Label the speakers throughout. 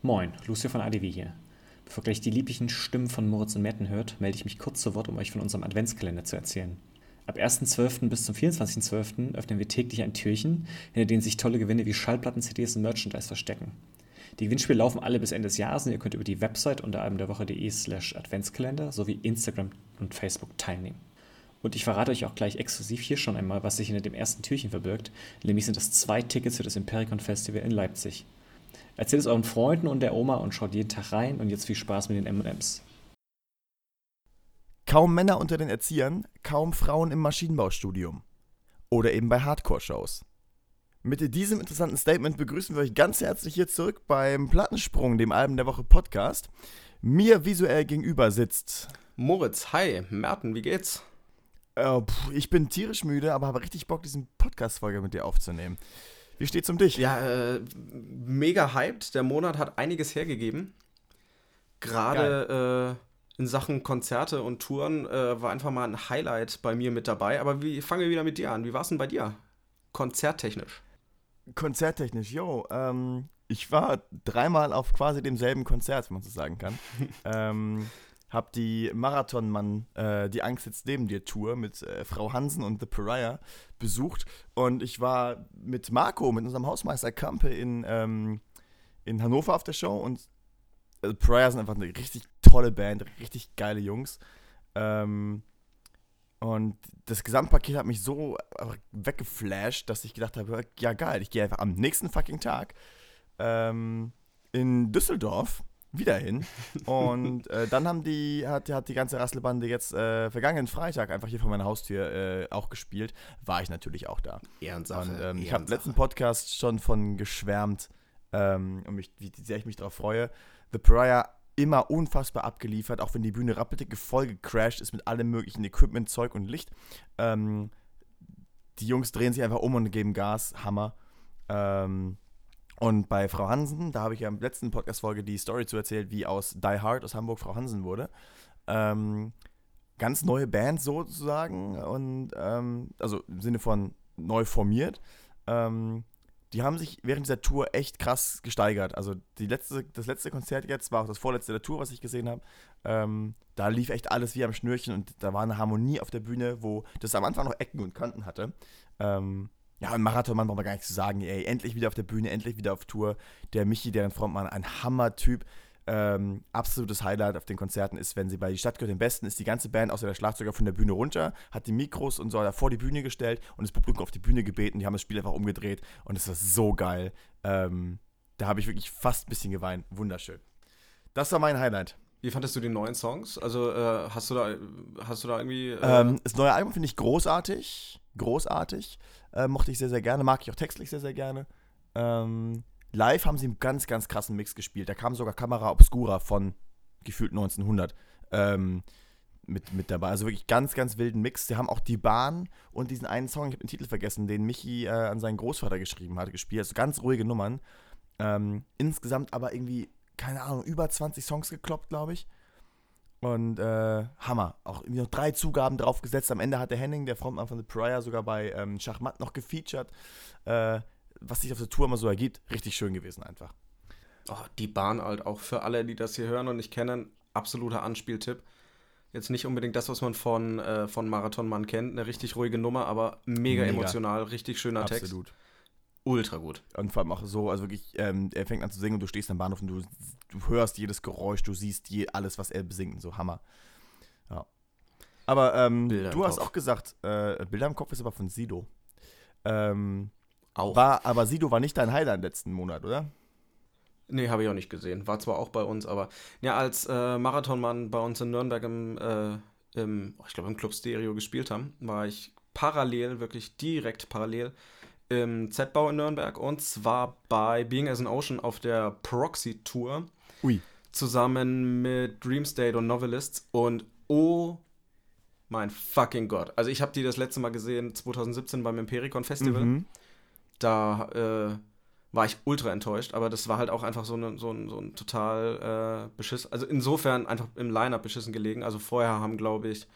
Speaker 1: Moin, Lucio von ADW hier. Bevor gleich die lieblichen Stimmen von Moritz und Metten hört, melde ich mich kurz zu Wort, um euch von unserem Adventskalender zu erzählen. Ab 1.12. bis zum 24.12. öffnen wir täglich ein Türchen, hinter denen sich tolle Gewinne wie Schallplatten, CDs und Merchandise verstecken. Die Gewinnspiele laufen alle bis Ende des Jahres und ihr könnt über die Website unter albumderwoche.de slash Adventskalender sowie Instagram und Facebook teilnehmen. Und ich verrate euch auch gleich exklusiv hier schon einmal, was sich hinter dem ersten Türchen verbirgt, nämlich sind das zwei Tickets für das Impericon Festival in Leipzig. Erzählt es euren Freunden und der Oma und schaut jeden Tag rein und jetzt viel Spaß mit den M&M's.
Speaker 2: Kaum Männer unter den Erziehern, kaum Frauen im Maschinenbaustudium. Oder eben bei Hardcore-Shows. Mit diesem interessanten Statement begrüßen wir euch ganz herzlich hier zurück beim Plattensprung, dem Alben der Woche Podcast. Mir visuell gegenüber sitzt
Speaker 3: Moritz, hi, Merten, wie geht's?
Speaker 2: Äh, pff, ich bin tierisch müde, aber habe richtig Bock, diesen Podcast-Folge mit dir aufzunehmen. Wie steht's um dich?
Speaker 3: Ja, äh, mega hyped. Der Monat hat einiges hergegeben. Gerade äh, in Sachen Konzerte und Touren äh, war einfach mal ein Highlight bei mir mit dabei. Aber wie fangen wir wieder mit dir an? Wie war's denn bei dir? Konzerttechnisch.
Speaker 2: Konzerttechnisch, yo. Ähm, ich war dreimal auf quasi demselben Konzert, wenn man so sagen kann. ähm, hab die Marathonmann, äh, die Angst jetzt neben dir Tour mit äh, Frau Hansen und The Pariah besucht und ich war mit Marco, mit unserem Hausmeister Kampe in, ähm, in Hannover auf der Show und äh, Pariah sind einfach eine richtig tolle Band, richtig geile Jungs. Ähm, und das Gesamtpaket hat mich so weggeflasht, dass ich gedacht habe, ja geil, ich gehe einfach am nächsten fucking Tag ähm, in Düsseldorf wieder hin. Und äh, dann haben die, hat, hat die ganze Rasselbande jetzt äh, vergangenen Freitag einfach hier vor meiner Haustür äh, auch gespielt. War ich natürlich auch da.
Speaker 3: Ehrensache.
Speaker 2: Und ähm, ich habe im letzten Podcast schon von geschwärmt ähm, und mich, wie sehr ich mich darauf freue. The Pariah immer unfassbar abgeliefert, auch wenn die Bühne rappeldicke voll gecrashed ist mit allem möglichen Equipment, Zeug und Licht. Ähm, die Jungs drehen sich einfach um und geben Gas. Hammer. Ähm, und bei Frau Hansen, da habe ich ja im letzten Podcast-Folge die Story zu erzählt, wie aus Die Hard aus Hamburg Frau Hansen wurde. Ähm, ganz neue Band sozusagen und ähm, also im Sinne von neu formiert. Ähm, die haben sich während dieser Tour echt krass gesteigert. Also die letzte, das letzte Konzert jetzt war auch das vorletzte der Tour, was ich gesehen habe. Ähm, da lief echt alles wie am Schnürchen und da war eine Harmonie auf der Bühne, wo das am Anfang noch Ecken und Kanten hatte. Ähm, ja, und Marathonmann braucht man gar nichts zu sagen. Ey, endlich wieder auf der Bühne, endlich wieder auf Tour. Der Michi, deren Frontmann, ein Hammer-Typ. Ähm, absolutes Highlight auf den Konzerten ist, wenn sie bei Die Stadt gehört den Besten, ist die ganze Band außer der Schlagzeuger von der Bühne runter, hat die Mikros und so da vor die Bühne gestellt und das Publikum auf die Bühne gebeten. Die haben das Spiel einfach umgedreht und es war so geil. Ähm, da habe ich wirklich fast ein bisschen geweint. Wunderschön. Das war mein Highlight.
Speaker 3: Wie fandest du die neuen Songs? Also äh, hast du da hast du da irgendwie äh
Speaker 2: ähm, das neue Album finde ich großartig, großartig. Äh, mochte ich sehr sehr gerne, mag ich auch textlich sehr sehr gerne. Ähm, live haben sie einen ganz ganz krassen Mix gespielt. Da kam sogar Kamera Obscura von gefühlt 1900 ähm, mit, mit dabei. Also wirklich ganz ganz wilden Mix. Sie haben auch die Bahn und diesen einen Song, ich habe den Titel vergessen, den Michi äh, an seinen Großvater geschrieben hatte, gespielt. Also ganz ruhige Nummern. Ähm, insgesamt aber irgendwie keine Ahnung, über 20 Songs gekloppt, glaube ich. Und äh, Hammer. Auch irgendwie noch drei Zugaben draufgesetzt. Am Ende hat der Henning, der Frontmann von The Prior, sogar bei ähm, Schachmatt noch gefeatured. Äh, was sich auf der Tour immer so ergibt. Richtig schön gewesen einfach.
Speaker 3: Oh, die Bahn halt auch für alle, die das hier hören und nicht kennen, absoluter Anspieltipp. Jetzt nicht unbedingt das, was man von, äh, von Marathonmann kennt, eine richtig ruhige Nummer, aber mega, mega. emotional, richtig schöner
Speaker 2: Absolut.
Speaker 3: Text.
Speaker 2: Absolut.
Speaker 3: Ultra gut.
Speaker 2: Und vor allem auch so, also wirklich, ähm, er fängt an zu singen und du stehst am Bahnhof und du, du hörst jedes Geräusch, du siehst je, alles, was er besingt, so Hammer. Ja. Aber ähm, du hast Kopf. auch gesagt, äh, Bilder im Kopf ist aber von Sido. Ähm, auch. War, aber Sido war nicht dein Highlight letzten Monat, oder?
Speaker 3: Nee, habe ich auch nicht gesehen. War zwar auch bei uns, aber ja, als äh, Marathonmann bei uns in Nürnberg im, äh, im ich glaube, im Club Stereo gespielt haben, war ich parallel, wirklich direkt parallel im Z-Bau in Nürnberg und zwar bei Being as an Ocean auf der Proxy Tour.
Speaker 2: Ui.
Speaker 3: Zusammen mit Dream State und Novelists und oh mein fucking Gott. Also ich habe die das letzte Mal gesehen 2017 beim Impericon Festival. Mhm. Da äh, war ich ultra enttäuscht, aber das war halt auch einfach so, ne, so, ein, so ein total äh, beschiss. Also insofern einfach im Line-Up beschissen gelegen. Also vorher haben, glaube ich,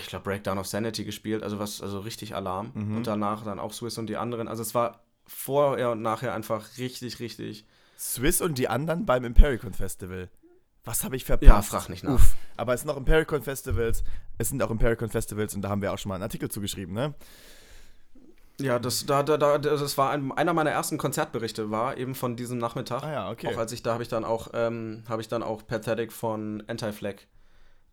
Speaker 3: ich glaube, Breakdown of Sanity gespielt, also was, also richtig Alarm. Mhm. Und danach dann auch Swiss und die anderen. Also es war vorher und nachher einfach richtig, richtig
Speaker 2: Swiss und die anderen beim Impericon Festival. Was habe ich verpasst?
Speaker 3: Ja, frag nicht nach.
Speaker 2: Uff. Aber es sind auch Impericon Festivals. Es sind auch Impericon Festivals und da haben wir auch schon mal einen Artikel zugeschrieben, ne?
Speaker 3: Ja, das, da, da, da, das war ein, einer meiner ersten Konzertberichte, war eben von diesem Nachmittag.
Speaker 2: Ah ja, okay.
Speaker 3: Auch als ich da habe ich dann auch, ähm, habe ich dann auch Pathetic von Anti-Flag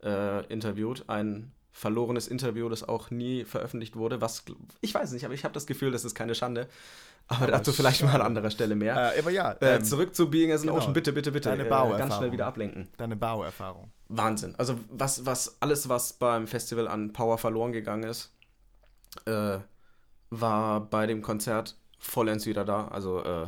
Speaker 3: äh, interviewt. Ein verlorenes Interview, das auch nie veröffentlicht wurde. Was ich weiß nicht, aber ich habe das Gefühl, das ist keine Schande. Aber,
Speaker 2: Aber
Speaker 3: dazu vielleicht mal an anderer Stelle mehr.
Speaker 2: Äh, aber ja,
Speaker 3: Äh,
Speaker 2: ähm,
Speaker 3: zurück zu Being as an
Speaker 2: genau.
Speaker 3: Ocean, bitte, bitte, bitte.
Speaker 2: Deine
Speaker 3: äh,
Speaker 2: Bauerfahrung.
Speaker 3: ganz schnell wieder ablenken.
Speaker 2: deine Bauerfahrung.
Speaker 3: Wahnsinn. Also was, was, alles, was beim Festival an Power verloren gegangen ist, äh, war bei dem Konzert vollends wieder da. Also äh,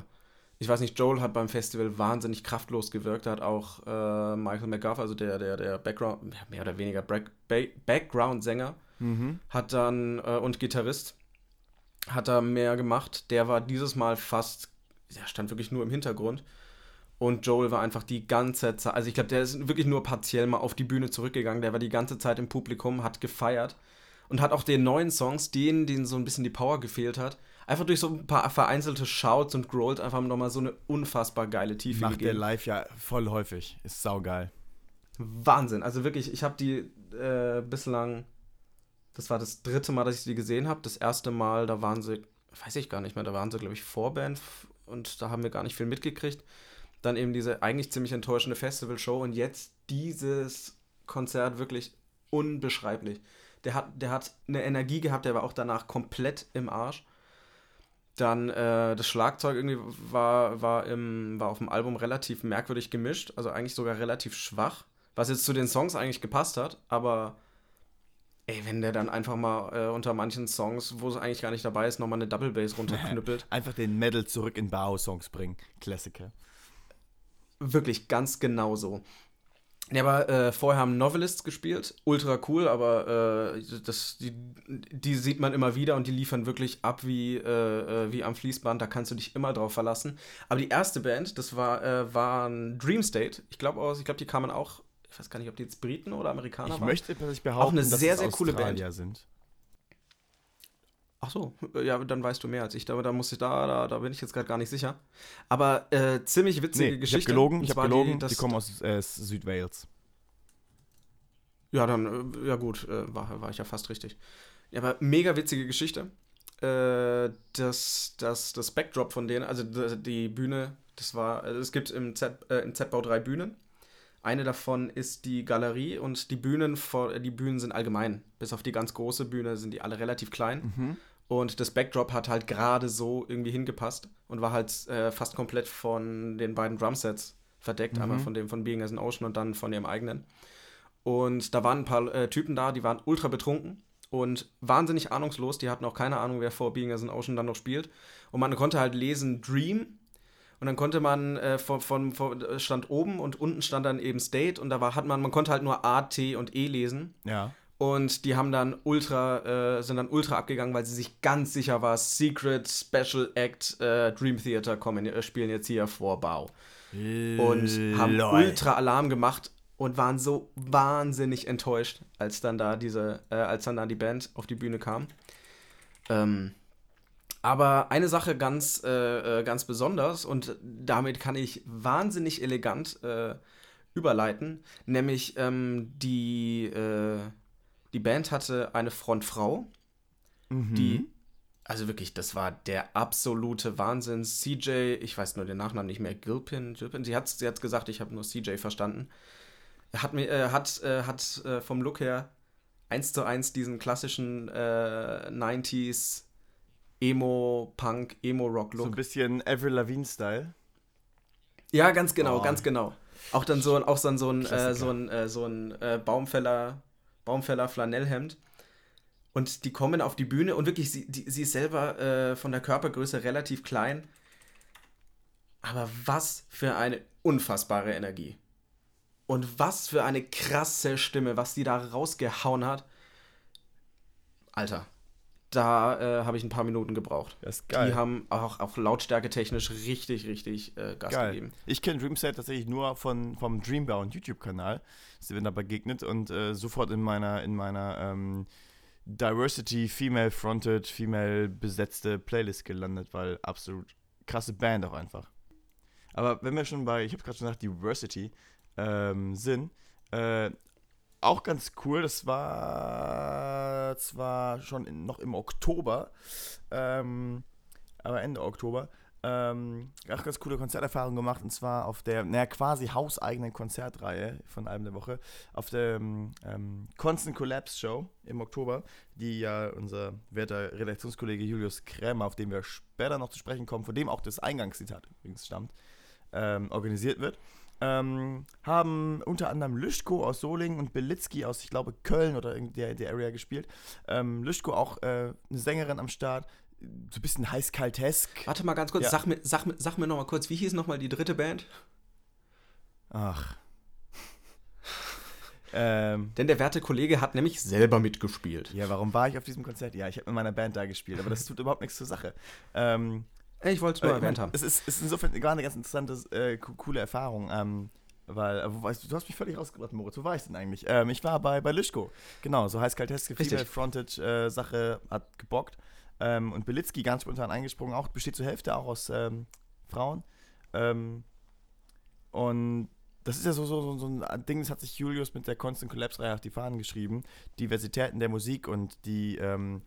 Speaker 3: ich weiß nicht, Joel hat beim Festival wahnsinnig kraftlos gewirkt, hat auch äh, Michael McGuff, also der, der, der Background, mehr oder weniger Back, Ba- Background-Sänger,
Speaker 2: Mhm.
Speaker 3: hat dann äh, und Gitarrist hat da mehr gemacht. Der war dieses Mal fast, der stand wirklich nur im Hintergrund. Und Joel war einfach die ganze Zeit, also ich glaube, der ist wirklich nur partiell mal auf die Bühne zurückgegangen. Der war die ganze Zeit im Publikum, hat gefeiert und hat auch den neuen Songs, denen, denen so ein bisschen die Power gefehlt hat, einfach durch so ein paar vereinzelte Shouts und Growls einfach nochmal so eine unfassbar geile Tiefe
Speaker 2: Macht der
Speaker 3: gegeben.
Speaker 2: live ja voll häufig. Ist saugeil.
Speaker 3: Wahnsinn. Also wirklich, ich habe die äh, bislang, das war das dritte Mal, dass ich sie gesehen habe. Das erste Mal, da waren sie, weiß ich gar nicht mehr, da waren sie, glaube ich, Vorband und da haben wir gar nicht viel mitgekriegt. Dann eben diese eigentlich ziemlich enttäuschende Festivalshow und jetzt dieses Konzert wirklich unbeschreiblich. Der hat, der hat eine Energie gehabt, der war auch danach komplett im Arsch. Dann äh, das Schlagzeug irgendwie war, war, im, war auf dem Album relativ merkwürdig gemischt, also eigentlich sogar relativ schwach, was jetzt zu den Songs eigentlich gepasst hat, aber ey, wenn der dann einfach mal äh, unter manchen Songs, wo es eigentlich gar nicht dabei ist, nochmal eine Double Bass runterknüppelt,
Speaker 2: Einfach den Metal zurück in Bao-Songs bringen. Klassiker.
Speaker 3: wirklich ganz genau so. Ja, aber äh, vorher haben Novelists gespielt, ultra cool, aber äh, das, die, die sieht man immer wieder und die liefern wirklich ab wie, äh, äh, wie am Fließband, da kannst du dich immer drauf verlassen. Aber die erste Band, das war, äh, waren Dream State, ich glaube aus, ich glaube, die kamen auch, ich weiß gar nicht, ob die jetzt Briten oder Amerikaner
Speaker 2: Ich
Speaker 3: waren.
Speaker 2: möchte tatsächlich behaupten,
Speaker 3: eine
Speaker 2: dass
Speaker 3: sehr, sehr coole Band.
Speaker 2: Sind.
Speaker 3: Ach so, ja, dann weißt du mehr als ich. Da, da muss ich da, da, da bin ich jetzt gerade gar nicht sicher. Aber äh, ziemlich witzige
Speaker 2: Nee, ich habe
Speaker 3: Geschichte.
Speaker 2: gelogen, ich habe
Speaker 3: zwar
Speaker 2: gelogen. Die,
Speaker 3: das-
Speaker 2: kommen aus äh, Südwales.
Speaker 3: Ja, dann, äh, ja gut, äh, war, war ich ja fast richtig. Ja, aber mega witzige Geschichte. Äh, das, das, das Backdrop von denen, also die Bühne, das war, also es gibt im, Z, äh, im Z-Bau drei Bühnen. Eine davon ist die Galerie und die Bühnen, vor, die Bühnen sind allgemein. Bis auf die ganz große Bühne sind die alle relativ klein.
Speaker 2: Mhm.
Speaker 3: Und das Backdrop hat halt gerade so irgendwie hingepasst und war halt äh, fast komplett von den beiden Drumsets verdeckt.
Speaker 2: Mhm.
Speaker 3: Einmal von dem von Being as an Ocean und dann von ihrem eigenen. Und da waren ein paar äh, Typen da, die waren ultra betrunken und wahnsinnig ahnungslos. Die hatten auch keine Ahnung, wer vor Being as an Ocean dann noch spielt. Und man konnte halt lesen Dream. Und dann konnte man äh, von, von, von stand oben und unten stand dann eben State und da war, hat man, man konnte halt nur A, T und E lesen.
Speaker 2: Ja.
Speaker 3: Und die haben dann ultra, äh, sind dann ultra abgegangen, weil sie sich ganz sicher war, Secret Special Act äh, Dream Theater kommen, äh, spielen jetzt hier vor Bau. Und haben ultra Alarm gemacht und waren so wahnsinnig enttäuscht, als dann da diese, äh, als dann da die Band auf die Bühne kam. Ähm, aber eine Sache ganz, äh, ganz besonders und damit kann ich wahnsinnig elegant überleiten, nämlich ähm, die, die Band hatte eine Frontfrau,
Speaker 2: Mhm.
Speaker 3: die, also wirklich, das war der absolute Wahnsinn. CJ, ich weiß nur den Nachnamen nicht mehr, Gilpin, Gilpin, sie hat sie hat's gesagt, ich habe nur CJ verstanden. Hat, mir, äh, hat, äh, hat äh, vom Look her eins zu eins diesen klassischen äh, 90s Emo-Punk,
Speaker 2: So
Speaker 3: Emo-Rock-Look.
Speaker 2: ein bisschen Avril Lavigne-Style.
Speaker 3: Ja, ganz genau,
Speaker 2: Oh.
Speaker 3: ganz genau. Auch dann so, ein- auch dann so ein, äh, so ein, äh, so ein äh, Baumfäller, Baumfäller Flanellhemd. Und die kommen auf die Bühne und wirklich, sie, die, sie ist selber äh, von der Körpergröße relativ klein. Aber was für eine unfassbare Energie. Und was für eine krasse Stimme, was die da rausgehauen hat. Alter, da äh, habe ich ein paar Minuten gebraucht.
Speaker 2: Das ist geil.
Speaker 3: Die haben auch, auch lautstärke technisch richtig, richtig äh, Gas
Speaker 2: Geil.
Speaker 3: gegeben.
Speaker 2: Ich kenne Dreamset tatsächlich nur von, vom Dreambound YouTube-Kanal. Sind wir da begegnet und äh, sofort in meiner, in meiner ähm, Diversity, Female-Fronted, Female-besetzte Playlist gelandet, weil absolut krasse Band auch einfach. Aber wenn wir schon bei, ich habe gerade schon gesagt, Diversity ähm, sind, äh, auch ganz cool, das war zwar schon in, noch im Oktober, ähm, aber Ende Oktober, ähm, auch ganz coole Konzerterfahrung gemacht und zwar auf der, naja, quasi hauseigenen Konzertreihe von Album der Woche, auf der ähm, Constant Collapse Show im Oktober, die ja unser werter Redaktionskollege Julius Krämer, auf den wir später noch zu sprechen kommen, von dem auch das Eingangszitat übrigens stammt, ähm, organisiert wird. Ähm, haben unter anderem Lüschko aus Solingen und Belitzki aus, ich glaube, Köln oder der, der Area gespielt. Ähm, Lüschko auch äh, eine Sängerin am Start, so ein bisschen heiß-kaltesk.
Speaker 3: Warte mal ganz kurz,
Speaker 2: Ja.
Speaker 3: sag mir, sag, sag mir noch mal kurz, wie hieß noch mal die dritte Band?
Speaker 2: Ach. ähm,
Speaker 3: Denn der werte Kollege hat nämlich selber mitgespielt.
Speaker 2: ja, warum war ich auf diesem Konzert? Ja, ich habe mit meiner Band da gespielt, aber das tut überhaupt nichts zur Sache. Ähm,
Speaker 3: Ich wollte es nur
Speaker 2: äh,
Speaker 3: erwähnt haben.
Speaker 2: Es ist, ist insofern gerade eine ganz interessante, äh, co- coole Erfahrung. Ähm, weil, äh, wo weißt du, du hast mich völlig rausgebracht, Moritz. Wo war ich denn eigentlich? Ähm, ich war bei, bei Lischko. Genau, so heiß-kalteske
Speaker 3: Richtig.
Speaker 2: Frontage-Sache hat gebockt. Ähm, und Belitzki ganz spontan eingesprungen, auch besteht zur Hälfte auch aus ähm, Frauen. Ähm, und das ist ja so, so, so, so ein Ding, das hat sich Julius mit der Constant Collapse-Reihe auf die Fahnen geschrieben. Diversitäten der Musik und die, ähm,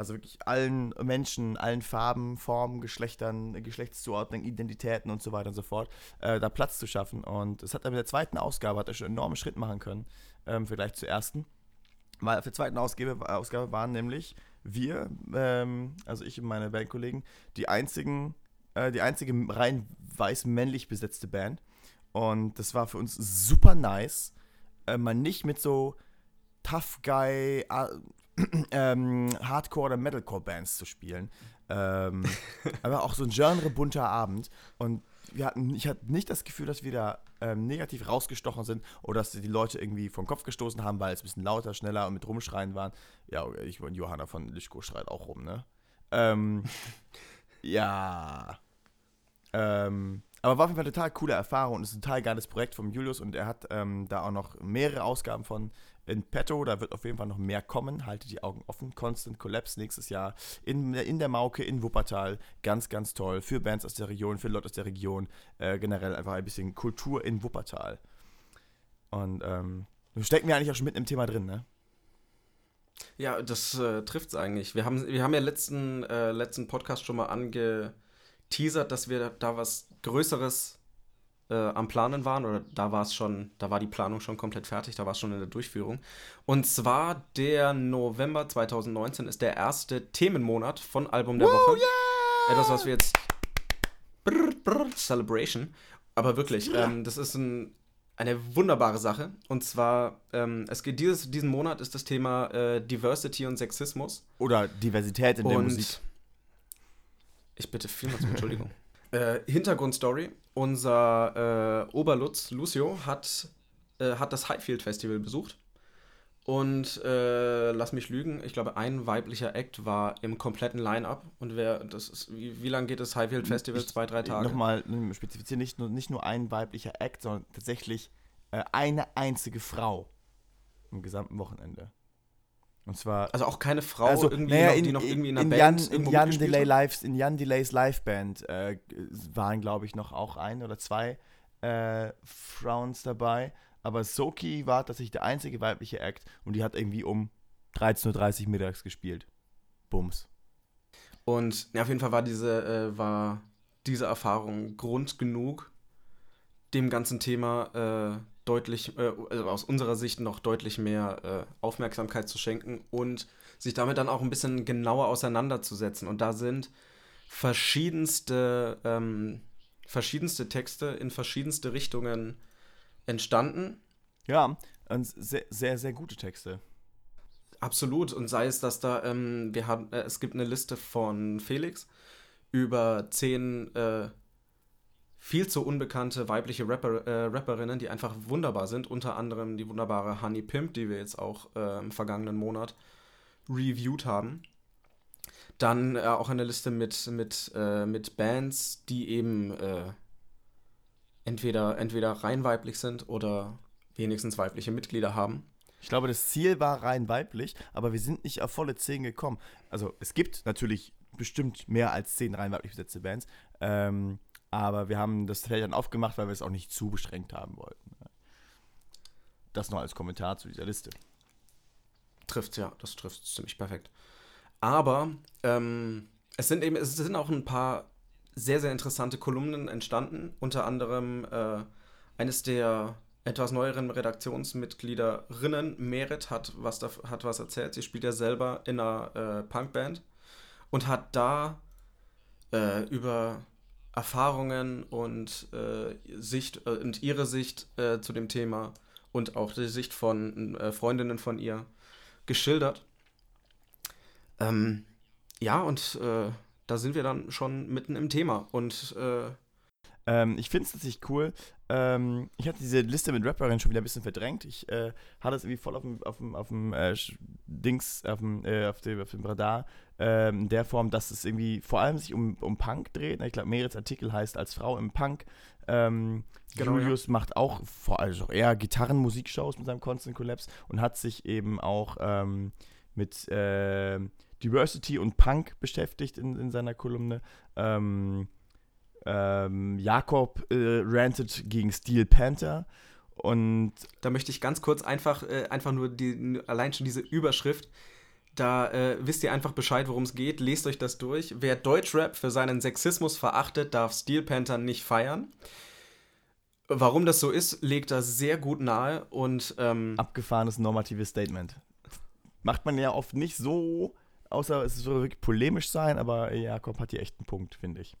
Speaker 2: also wirklich allen Menschen, allen Farben, Formen, Geschlechtern, Geschlechtszuordnung, Identitäten und so weiter und so fort, äh, da Platz zu schaffen. Und es hat er mit der zweiten Ausgabe, hat er schon einen enormen Schritt machen können, ähm, im Vergleich zur ersten. Weil auf der zweiten Ausgabe, Ausgabe waren nämlich wir, ähm, also ich und meine Bandkollegen, die einzigen, äh, die einzige rein weiß männlich besetzte Band. Und das war für uns super nice, äh, mal nicht mit so Tough Guy, äh, ähm, Hardcore oder Metalcore Bands zu spielen. Ähm, aber auch so ein genrebunter Abend. Und wir hatten, ich hatte nicht das Gefühl, dass wir da ähm, negativ rausgestochen sind oder dass die Leute irgendwie vom Kopf gestoßen haben, weil es ein bisschen lauter, schneller und mit Rumschreien waren. Ja, ich und Johanna von Lischko schreit auch rum, ne? Ähm, ja. Ähm, aber war auf jeden Fall eine total coole Erfahrung und ist ein total geiles Projekt vom Julius und er hat ähm, da auch noch mehrere Ausgaben von in petto. Da wird auf jeden Fall noch mehr kommen. Haltet die Augen offen. Constant Collapse nächstes Jahr in, in der Mauke in Wuppertal. Ganz, ganz toll. Für Bands aus der Region, für Leute aus der Region. Äh, generell einfach ein bisschen Kultur in Wuppertal. Und ähm, stecken wir eigentlich auch schon mitten im Thema drin, ne?
Speaker 3: Ja, das äh, trifft es eigentlich. Wir haben, wir haben ja letzten, äh, letzten Podcast schon mal angeteasert, dass wir da was Größeres äh, am Planen waren. Oder da war es schon, da war die Planung schon komplett fertig, da war es schon in der Durchführung. Und zwar der November 2019 ist der erste Themenmonat von Album der Woche. Etwas, was wir jetzt. Brr, brr, Celebration. Aber wirklich, ähm, das ist ein, eine wunderbare Sache. Und zwar, ähm, es geht dieses, diesen Monat ist das Thema äh, Diversity und Sexismus.
Speaker 2: Oder Diversität in der
Speaker 3: und
Speaker 2: Musik.
Speaker 3: ich bitte vielmals um Entschuldigung. Äh, Hintergrundstory: Unser äh, Oberlutz, Lucio, hat, äh, hat das Highfield Festival besucht. Und äh, lass mich lügen, ich glaube, ein weiblicher Act war im kompletten Line-Up. Und wer, das ist, wie, wie lange geht das Highfield Festival?
Speaker 2: Ich-
Speaker 3: Zwei, drei Tage?
Speaker 2: Nochmal spezifizieren, nicht nur, nicht nur ein weiblicher Act, sondern tatsächlich äh, eine einzige Frau im gesamten Wochenende. Und zwar
Speaker 3: Also auch keine Frau,
Speaker 2: also,
Speaker 3: irgendwie
Speaker 2: naja,
Speaker 3: noch,
Speaker 2: in,
Speaker 3: die noch irgendwie in einer
Speaker 2: in
Speaker 3: Band
Speaker 2: Jan, in Jan, Delay? Lives, in Jan Delays Liveband äh, waren, glaube ich, noch auch ein oder zwei äh, Frauens dabei. Aber Soki war tatsächlich der einzige weibliche Act und die hat irgendwie um 13.30 Uhr mittags gespielt. Bums.
Speaker 3: Und ja, auf jeden Fall war diese, äh, war diese Erfahrung Grund genug, dem ganzen Thema äh, deutlich, äh, also aus unserer Sicht noch deutlich mehr äh, Aufmerksamkeit zu schenken und sich damit dann auch ein bisschen genauer auseinanderzusetzen. Und da sind verschiedenste, ähm, verschiedenste Texte in verschiedenste Richtungen entstanden.
Speaker 2: Ja, sehr, sehr, sehr gute Texte.
Speaker 3: Absolut. Und sei es, dass da, ähm, wir haben, äh, es gibt eine Liste von Felix über zehn äh, viel zu unbekannte weibliche Rapper, äh, Rapperinnen, die einfach wunderbar sind. Unter anderem die wunderbare Honey Pimp, die wir jetzt auch äh, im vergangenen Monat reviewed haben. Dann äh, auch eine Liste mit, mit, äh, mit Bands, die eben äh, entweder, entweder rein weiblich sind oder wenigstens weibliche Mitglieder haben.
Speaker 2: Ich glaube, das Ziel war rein weiblich, aber wir sind nicht auf volle 10 gekommen. Also es gibt natürlich bestimmt mehr als 10 rein weiblich besetzte Bands. Ähm, Aber wir haben das Feld dann aufgemacht, weil wir es auch nicht zu beschränkt haben wollten. Das noch als Kommentar zu dieser Liste.
Speaker 3: Trifft ja, das trifft ziemlich perfekt. Aber ähm, es sind eben, es sind auch ein paar sehr, sehr interessante Kolumnen entstanden. Unter anderem äh, eines der etwas neueren Redaktionsmitgliederinnen, Merit, hat was, da, hat was erzählt. Sie spielt ja selber in einer äh, Punkband und hat da äh, über Erfahrungen und äh, Sicht äh, und ihre Sicht äh, zu dem Thema und auch die Sicht von äh, Freundinnen von ihr geschildert. Ähm, ja, und äh, da sind wir dann schon mitten im Thema. Und äh,
Speaker 2: ähm, ich finde es tatsächlich cool. Ähm, ich hatte diese Liste mit Rapperinnen schon wieder ein bisschen verdrängt. Ich äh, hatte es irgendwie voll auf dem, auf dem, auf dem äh, Dings, auf dem, äh, auf dem, auf dem Radar, in der Form, dass es irgendwie vor allem sich um, um Punk dreht. Ich glaube, Merits Artikel heißt als Frau im Punk. Ähm, genau, Julius ja. macht auch vor allem auch eher Gitarrenmusikshows mit seinem Constant Collapse und hat sich eben auch ähm, mit äh, Diversity und Punk beschäftigt in, in seiner Kolumne. Ähm, ähm, Jakob äh, rantet gegen Steel Panther. Und
Speaker 3: da möchte ich ganz kurz einfach, äh, einfach nur die, allein schon diese Überschrift. Da äh, wisst ihr einfach Bescheid, worum es geht. Lest euch das durch. Wer Deutschrap für seinen Sexismus verachtet, darf Steel Panther nicht feiern. Warum das so ist, legt er sehr gut nahe und ähm,
Speaker 2: abgefahrenes normatives Statement. Macht man ja oft nicht so, außer es soll wirklich polemisch sein, aber Jakob hat hier echt einen Punkt, finde ich.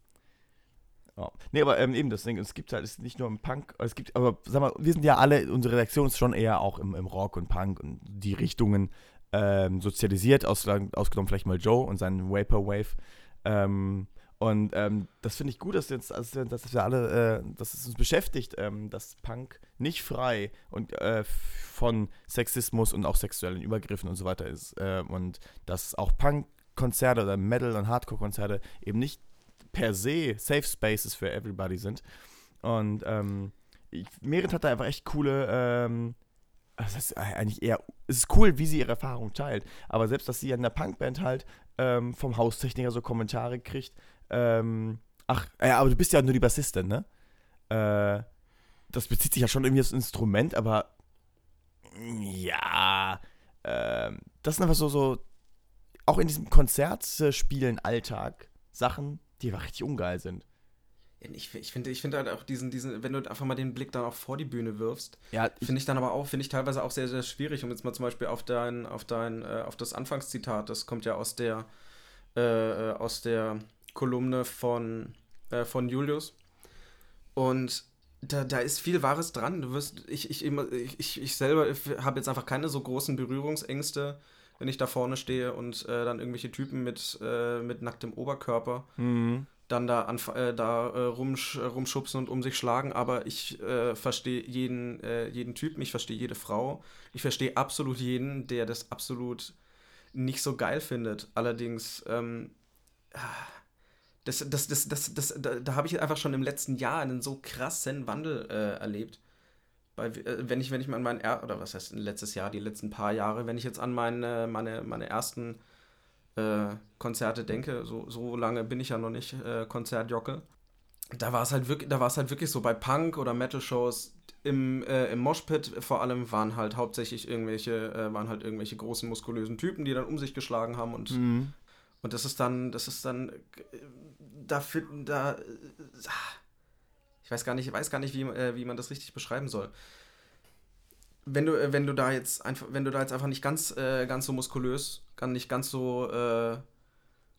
Speaker 2: Ja. Nee, aber ähm, eben das Ding, es gibt halt, es ist nicht nur im Punk, es gibt, aber sag mal, wir sind ja alle, unsere Redaktion ist schon eher auch im, im Rock und Punk und die Richtungen ähm, sozialisiert, aus, ausgenommen vielleicht mal Joe und seinen Vaporwave. Ähm, und ähm, das finde ich gut, dass, jetzt, also, dass wir alle, äh, dass es uns beschäftigt, ähm, dass Punk nicht frei und äh, von Sexismus und auch sexuellen Übergriffen und so weiter ist. Äh, und dass auch Punk-Konzerte oder Metal- und Hardcore-Konzerte eben nicht per se Safe Spaces für everybody sind. Und ähm, Merit hat da einfach echt coole, ähm, das ist eigentlich eher, es ist cool, wie sie ihre Erfahrung teilt. Aber selbst, dass sie in der Punkband halt ähm, vom Haustechniker so Kommentare kriegt, ähm, ach, ja, aber du bist ja nur die Bassistin, ne? Äh, das bezieht sich ja schon irgendwie aufs Instrument, aber ja, äh, das sind einfach so, so, auch in diesem Konzertspielen-Alltag Sachen, die einfach richtig ungeil sind.
Speaker 3: Ich, ich finde ich find halt auch diesen, diesen, wenn du einfach mal den Blick dann auch vor die Bühne wirfst, ja, finde ich dann aber auch, finde ich teilweise auch sehr, sehr schwierig, um jetzt mal zum Beispiel auf dein, auf dein, äh, auf das Anfangszitat, das kommt ja aus der, äh, aus der Kolumne von, äh, von Julius. Und da, da ist viel Wahres dran. Du wirst, ich, ich, ich, ich selber habe jetzt einfach keine so großen Berührungsängste, wenn ich da vorne stehe und äh, dann irgendwelche Typen mit, äh, mit nacktem Oberkörper mhm. Dann da, äh, da äh, rumsch rumschubsen und um sich schlagen. Aber ich äh, verstehe jeden, äh, jeden Typen, ich verstehe jede Frau. Ich verstehe absolut jeden, der das absolut nicht so geil findet. Allerdings, ähm, das, das, das, das, das, da, da habe ich einfach schon im letzten Jahr einen so krassen Wandel erlebt weil, äh, wenn ich, wenn ich mal an mein, er oder was heißt letztes Jahr, die letzten paar Jahre, wenn ich jetzt an meine, meine, meine ersten äh, Konzerte denke, so, so lange bin ich ja noch nicht äh, Konzertjockel. Da war es halt wirklich, da war es halt wirklich so bei Punk oder Metal-Shows im, äh, im Moshpit vor allem waren halt hauptsächlich irgendwelche, äh, waren halt irgendwelche großen muskulösen Typen, die dann um sich geschlagen haben und, mhm. und das ist dann, das ist dann, da finden, da, ich weiß gar nicht, weiß gar nicht, wie, äh, wie man das richtig beschreiben soll. Wenn du, äh, wenn du da jetzt einfach, wenn du da jetzt einfach nicht ganz, äh, ganz so muskulös, kann nicht ganz so äh,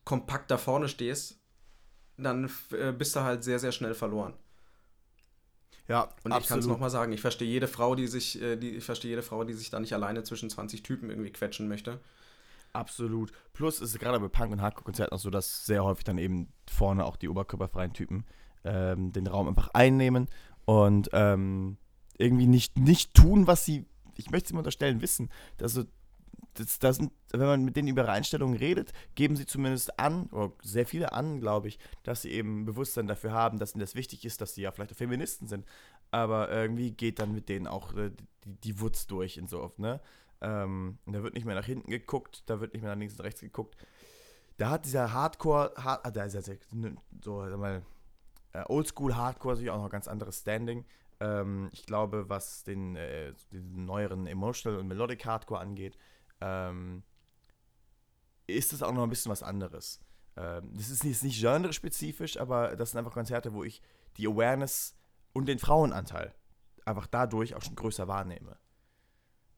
Speaker 3: kompakt da vorne stehst, dann äh, bist du halt sehr, sehr schnell verloren. Ja, und absolut. ich kann es nochmal sagen, ich verstehe jede Frau, die sich, äh, die, ich verstehe jede Frau, die sich da nicht alleine zwischen 20 Typen irgendwie quetschen möchte.
Speaker 2: Absolut. Plus ist es gerade bei Punk- und Hardcore-Konzerten auch so, dass sehr häufig dann eben vorne auch die oberkörperfreien Typen ähm, den Raum einfach einnehmen und ähm, irgendwie nicht, nicht tun, was sie, ich möchte es immer unterstellen, wissen. Also, das, das wenn man mit denen über ihre Einstellungen redet, geben sie zumindest an, oder sehr viele an, glaube ich, dass sie eben Bewusstsein dafür haben, dass ihnen das wichtig ist, dass sie ja vielleicht Feministen sind. Aber irgendwie geht dann mit denen auch äh, die, die Wutz durch in so oft, ne? Ähm, da wird nicht mehr nach hinten geguckt, da wird nicht mehr nach links und rechts geguckt. Da hat dieser Hardcore, hard, ah, da ist er so, sag mal, Äh, Oldschool, Hardcore natürlich auch noch ganz anderes Standing. Ähm, ich glaube, was den, äh, den neueren Emotional und Melodic Hardcore angeht, ähm, ist es auch noch ein bisschen was anderes. Ähm, das ist nicht, nicht genre-spezifisch, aber das sind einfach Konzerte, wo ich die Awareness und den Frauenanteil einfach dadurch auch schon größer wahrnehme.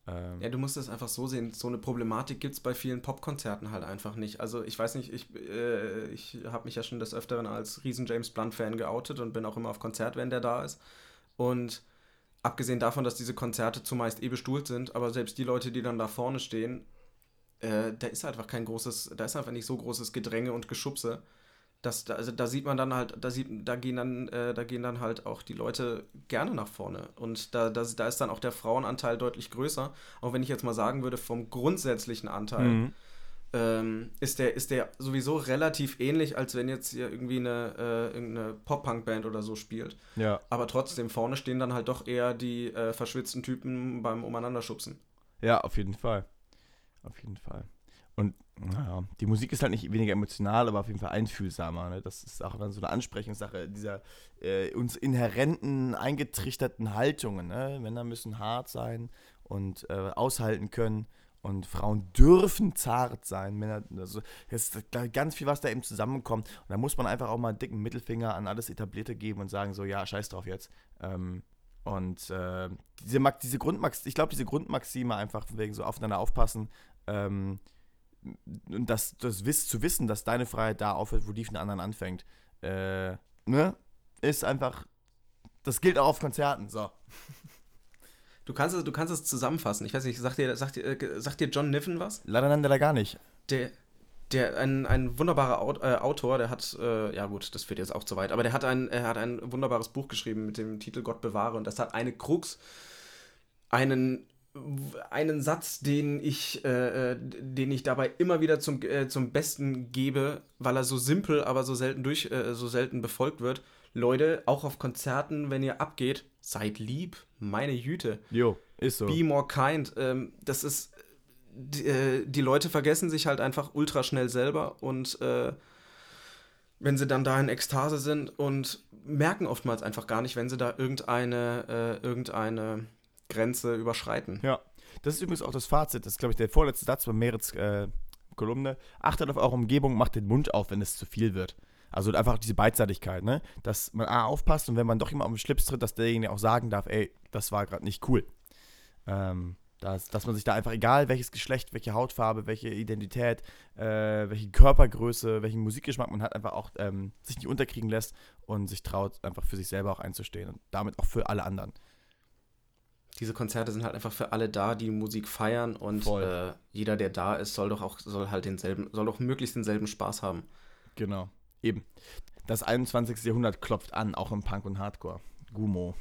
Speaker 3: Ähm ja, du musst es einfach so sehen. So eine Problematik gibt es bei vielen Popkonzerten halt einfach nicht. Also ich weiß nicht, ich, äh, ich habe mich ja schon des Öfteren als riesen James Blunt-Fan geoutet und bin auch immer auf Konzert, wenn der da ist. Und abgesehen davon, dass diese Konzerte zumeist eh bestuhlt sind, aber selbst die Leute, die dann da vorne stehen, äh, da ist einfach kein großes, da ist einfach nicht so großes Gedränge und Geschubse. Das, also da sieht man dann halt, da sieht, da gehen dann, äh, da gehen dann halt auch die Leute gerne nach vorne. Und da, da, da ist dann auch der Frauenanteil deutlich größer. Auch wenn ich jetzt mal sagen würde, vom grundsätzlichen Anteil mhm. Ähm, ist, der, ist der sowieso relativ ähnlich, als wenn jetzt hier irgendwie eine, äh, irgendeine Pop-Punk-Band oder so spielt.
Speaker 2: Ja.
Speaker 3: Aber trotzdem, vorne stehen dann halt doch eher die äh, verschwitzten Typen beim Umeinanderschubsen.
Speaker 2: Ja, auf jeden Fall. Auf jeden Fall. Und naja, die Musik ist halt nicht weniger emotional, aber auf jeden Fall einfühlsamer. Ne? Das ist auch dann so eine Ansprechungssache dieser äh, uns inhärenten, eingetrichterten Haltungen. Ne? Männer müssen hart sein und äh, aushalten können. Und Frauen dürfen zart sein. Männer, also, es ist ganz viel, was da eben zusammenkommt. Und da muss man einfach auch mal einen dicken Mittelfinger an alles Etablierte geben und sagen: so, ja, scheiß drauf jetzt. Ähm, und äh, diese, diese Grundmax, ich glaube, diese Grundmaxime einfach wegen so aufeinander aufpassen, ähm, und das, das Wiss, zu wissen, dass deine Freiheit da aufhört, wo die von anderen anfängt, äh, ne, ist einfach, das gilt auch auf Konzerten, so.
Speaker 3: Du kannst, es, du kannst es zusammenfassen. Ich weiß nicht, sagt dir, sagt dir, äh, sagt dir John Niven was?
Speaker 2: Leider nennt er da gar nicht.
Speaker 3: Der, der ein, ein wunderbarer äh, Autor, der hat, äh, ja gut, das führt jetzt auch zu weit, aber der hat ein, er hat ein wunderbares Buch geschrieben mit dem Titel Gott bewahre und das hat eine Krux, einen einen Satz, den ich, äh, äh, den ich dabei immer wieder zum, äh, zum Besten gebe, weil er so simpel, aber so selten durch, so selten befolgt wird. Leute, auch auf Konzerten, wenn ihr abgeht, seid lieb, meine Jüte.
Speaker 2: Jo, ist so.
Speaker 3: Be more kind. Ähm, das ist, die, äh, die, Leute vergessen sich halt einfach ultra schnell selber und äh, wenn sie dann da in Ekstase sind und merken oftmals einfach gar nicht, wenn sie da irgendeine, irgendeine Grenze überschreiten.
Speaker 2: Ja, das ist übrigens auch das Fazit. Das ist, glaube ich, der vorletzte Satz bei Meritz äh, Kolumne. Achtet auf eure Umgebung, macht den Mund auf, wenn es zu viel wird. Also einfach diese Beidseitigkeit, ne? Dass man A, aufpasst und wenn man doch immer auf den Schlips tritt, dass derjenige auch sagen darf, ey, das war gerade nicht cool. Ähm, dass, dass man sich da einfach, egal welches Geschlecht, welche Hautfarbe, welche Identität, äh, welche Körpergröße, welchen Musikgeschmack man hat, einfach auch ähm, sich nicht unterkriegen lässt und sich traut, einfach für sich selber auch einzustehen und damit auch für alle anderen
Speaker 3: diese Konzerte sind halt einfach für alle da, die Musik feiern und äh, jeder, der da ist, soll doch auch, soll halt denselben, soll doch möglichst denselben Spaß haben.
Speaker 2: Genau. Eben. Das 21. Jahrhundert klopft an, auch im Punk und Hardcore. Gumo.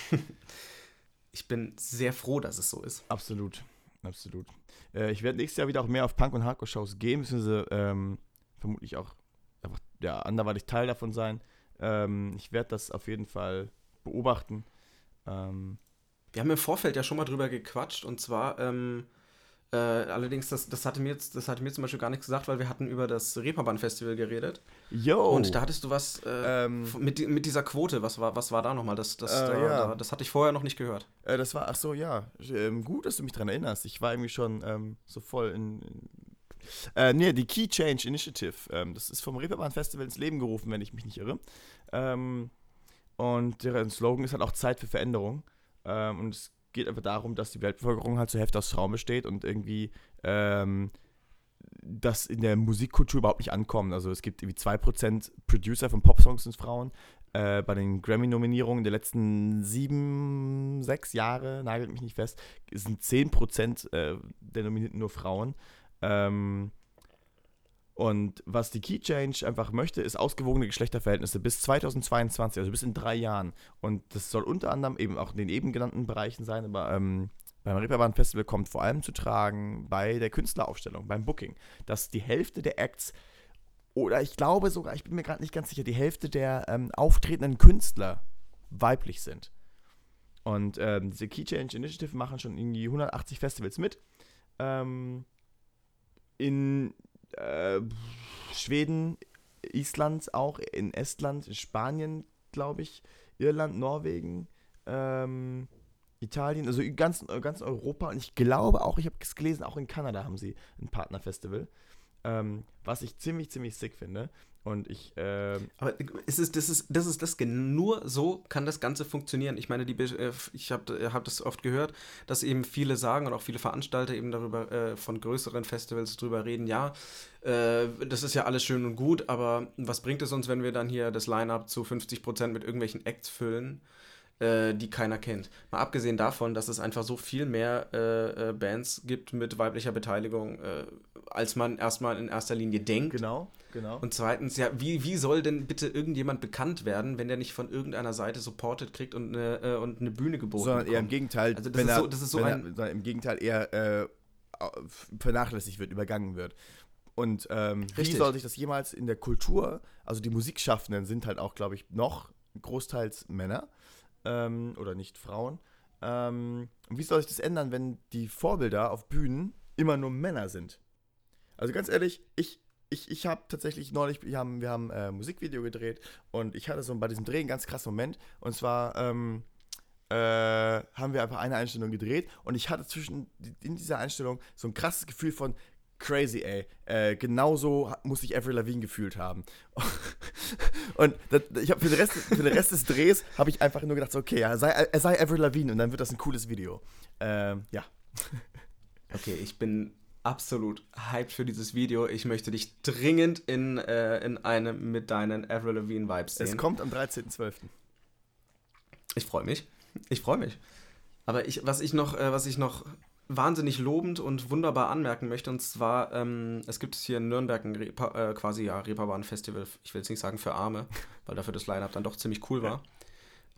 Speaker 3: ich bin sehr froh, dass es so ist.
Speaker 2: Absolut. Absolut. Äh, ich werde nächstes Jahr wieder auch mehr auf Punk- und Hardcore-Shows gehen, beziehungsweise ähm, vermutlich auch einfach, ja, anderweitig Teil davon sein. Ähm, ich werde das auf jeden Fall beobachten. Ähm,
Speaker 3: wir haben im Vorfeld ja schon mal drüber gequatscht und zwar, ähm, äh, allerdings, das, das, hatte mir jetzt, das hatte mir zum Beispiel gar nichts gesagt, weil wir hatten über das Reeperbahn-Festival geredet.
Speaker 2: Yo.
Speaker 3: Und da hattest du was äh, ähm, mit, mit dieser Quote, was war, was war da nochmal? Das, das, äh, da, ja. da, das hatte ich vorher noch nicht gehört.
Speaker 2: Äh, das war, ach so, ja. Ähm, gut, dass du mich daran erinnerst. Ich war irgendwie schon ähm, so voll in, in äh, nee, die Key Change Initiative. Ähm, das ist vom Reeperbahn Festival ins Leben gerufen, wenn ich mich nicht irre. Ähm, und deren Slogan ist halt auch Zeit für Veränderung. Ähm, und es geht einfach darum, dass die Weltbevölkerung halt zur Hälfte aus Frauen besteht und irgendwie ähm, das in der Musikkultur überhaupt nicht ankommt. Also es gibt irgendwie 2% Producer von Popsongs sind Frauen. Äh, bei den Grammy-Nominierungen der letzten sieben, sechs Jahre, nagelt mich nicht fest, sind 10% äh, der Nominierten nur Frauen. Ähm, und was die Key Change einfach möchte, ist ausgewogene Geschlechterverhältnisse bis 2022, also bis in drei Jahren. Und das soll unter anderem eben auch in den eben genannten Bereichen sein, aber ähm, beim Reeperbahn Festival kommt vor allem zu tragen bei der Künstleraufstellung, beim Booking, dass die Hälfte der Acts oder ich glaube sogar, ich bin mir gerade nicht ganz sicher, die Hälfte der ähm, auftretenden Künstler weiblich sind. Und ähm, diese Key Change Initiative machen schon irgendwie 180 Festivals mit. Ähm, in äh, Schweden, Island auch, in Estland, in Spanien glaube ich, Irland, Norwegen, ähm, Italien, also ganz, ganz Europa und ich glaube auch, ich habe es gelesen, auch in Kanada haben sie ein Partnerfestival, ähm, was ich ziemlich, ziemlich sick finde. Und ich. Ähm
Speaker 3: Aber ist es, das ist, das ist das, nur so kann das Ganze funktionieren. Ich meine, die, äh, ich habe hab das oft gehört, dass eben viele sagen und auch viele Veranstalter eben darüber äh, von größeren Festivals drüber reden, ja, äh, das ist ja alles schön und gut, aber was bringt es uns, wenn wir dann hier das Line-Up zu 50% mit irgendwelchen Acts füllen? Äh, die keiner kennt. Mal abgesehen davon, dass es einfach so viel mehr äh, äh, Bands gibt mit weiblicher Beteiligung, äh, als man erstmal in erster Linie denkt.
Speaker 2: Genau, genau.
Speaker 3: Und zweitens, ja, wie, wie soll denn bitte irgendjemand bekannt werden, wenn der nicht von irgendeiner Seite supported kriegt und eine, äh, und eine Bühne geboten
Speaker 2: Sondern bekommt? eher im Gegenteil,
Speaker 3: also das, ist er, so, das ist so ein.
Speaker 2: Er, im Gegenteil eher äh, vernachlässigt wird, übergangen wird. Und ähm, wie soll sich das jemals in der Kultur, also die Musikschaffenden sind halt auch, glaube ich, noch großteils Männer ähm, oder nicht Frauen. Ähm, wie soll sich das ändern, wenn die Vorbilder auf Bühnen immer nur Männer sind? Also ganz ehrlich, ich, ich, ich habe tatsächlich neulich, wir haben, wir haben äh, Musikvideo gedreht und ich hatte so bei diesem Dreh einen ganz krassen Moment. Und zwar ähm, äh, haben wir einfach eine Einstellung gedreht und ich hatte zwischen in dieser Einstellung so ein krasses Gefühl von, crazy, ey. Äh, genauso muss sich Avril Lavigne gefühlt haben. und das, ich habe für, den Rest, für den Rest des Drehs habe ich einfach nur gedacht, so, okay, er sei, sei Avril Lavigne und dann wird das ein cooles Video. Ähm, ja.
Speaker 3: okay, ich bin absolut hyped für dieses Video. Ich möchte dich dringend in, äh, in einem mit deinen Avril Lavigne Vibes sehen.
Speaker 2: Es kommt am 13.12.
Speaker 3: Ich freue mich. Ich freue mich. Aber ich, was ich noch, äh, was ich noch wahnsinnig lobend und wunderbar anmerken möchte. Und zwar, ähm, es gibt hier in Nürnberg ein Repa, äh, quasi ja, Reeperbahn-Festival, ich will jetzt nicht sagen für Arme, weil dafür das Line-Up dann doch ziemlich cool war.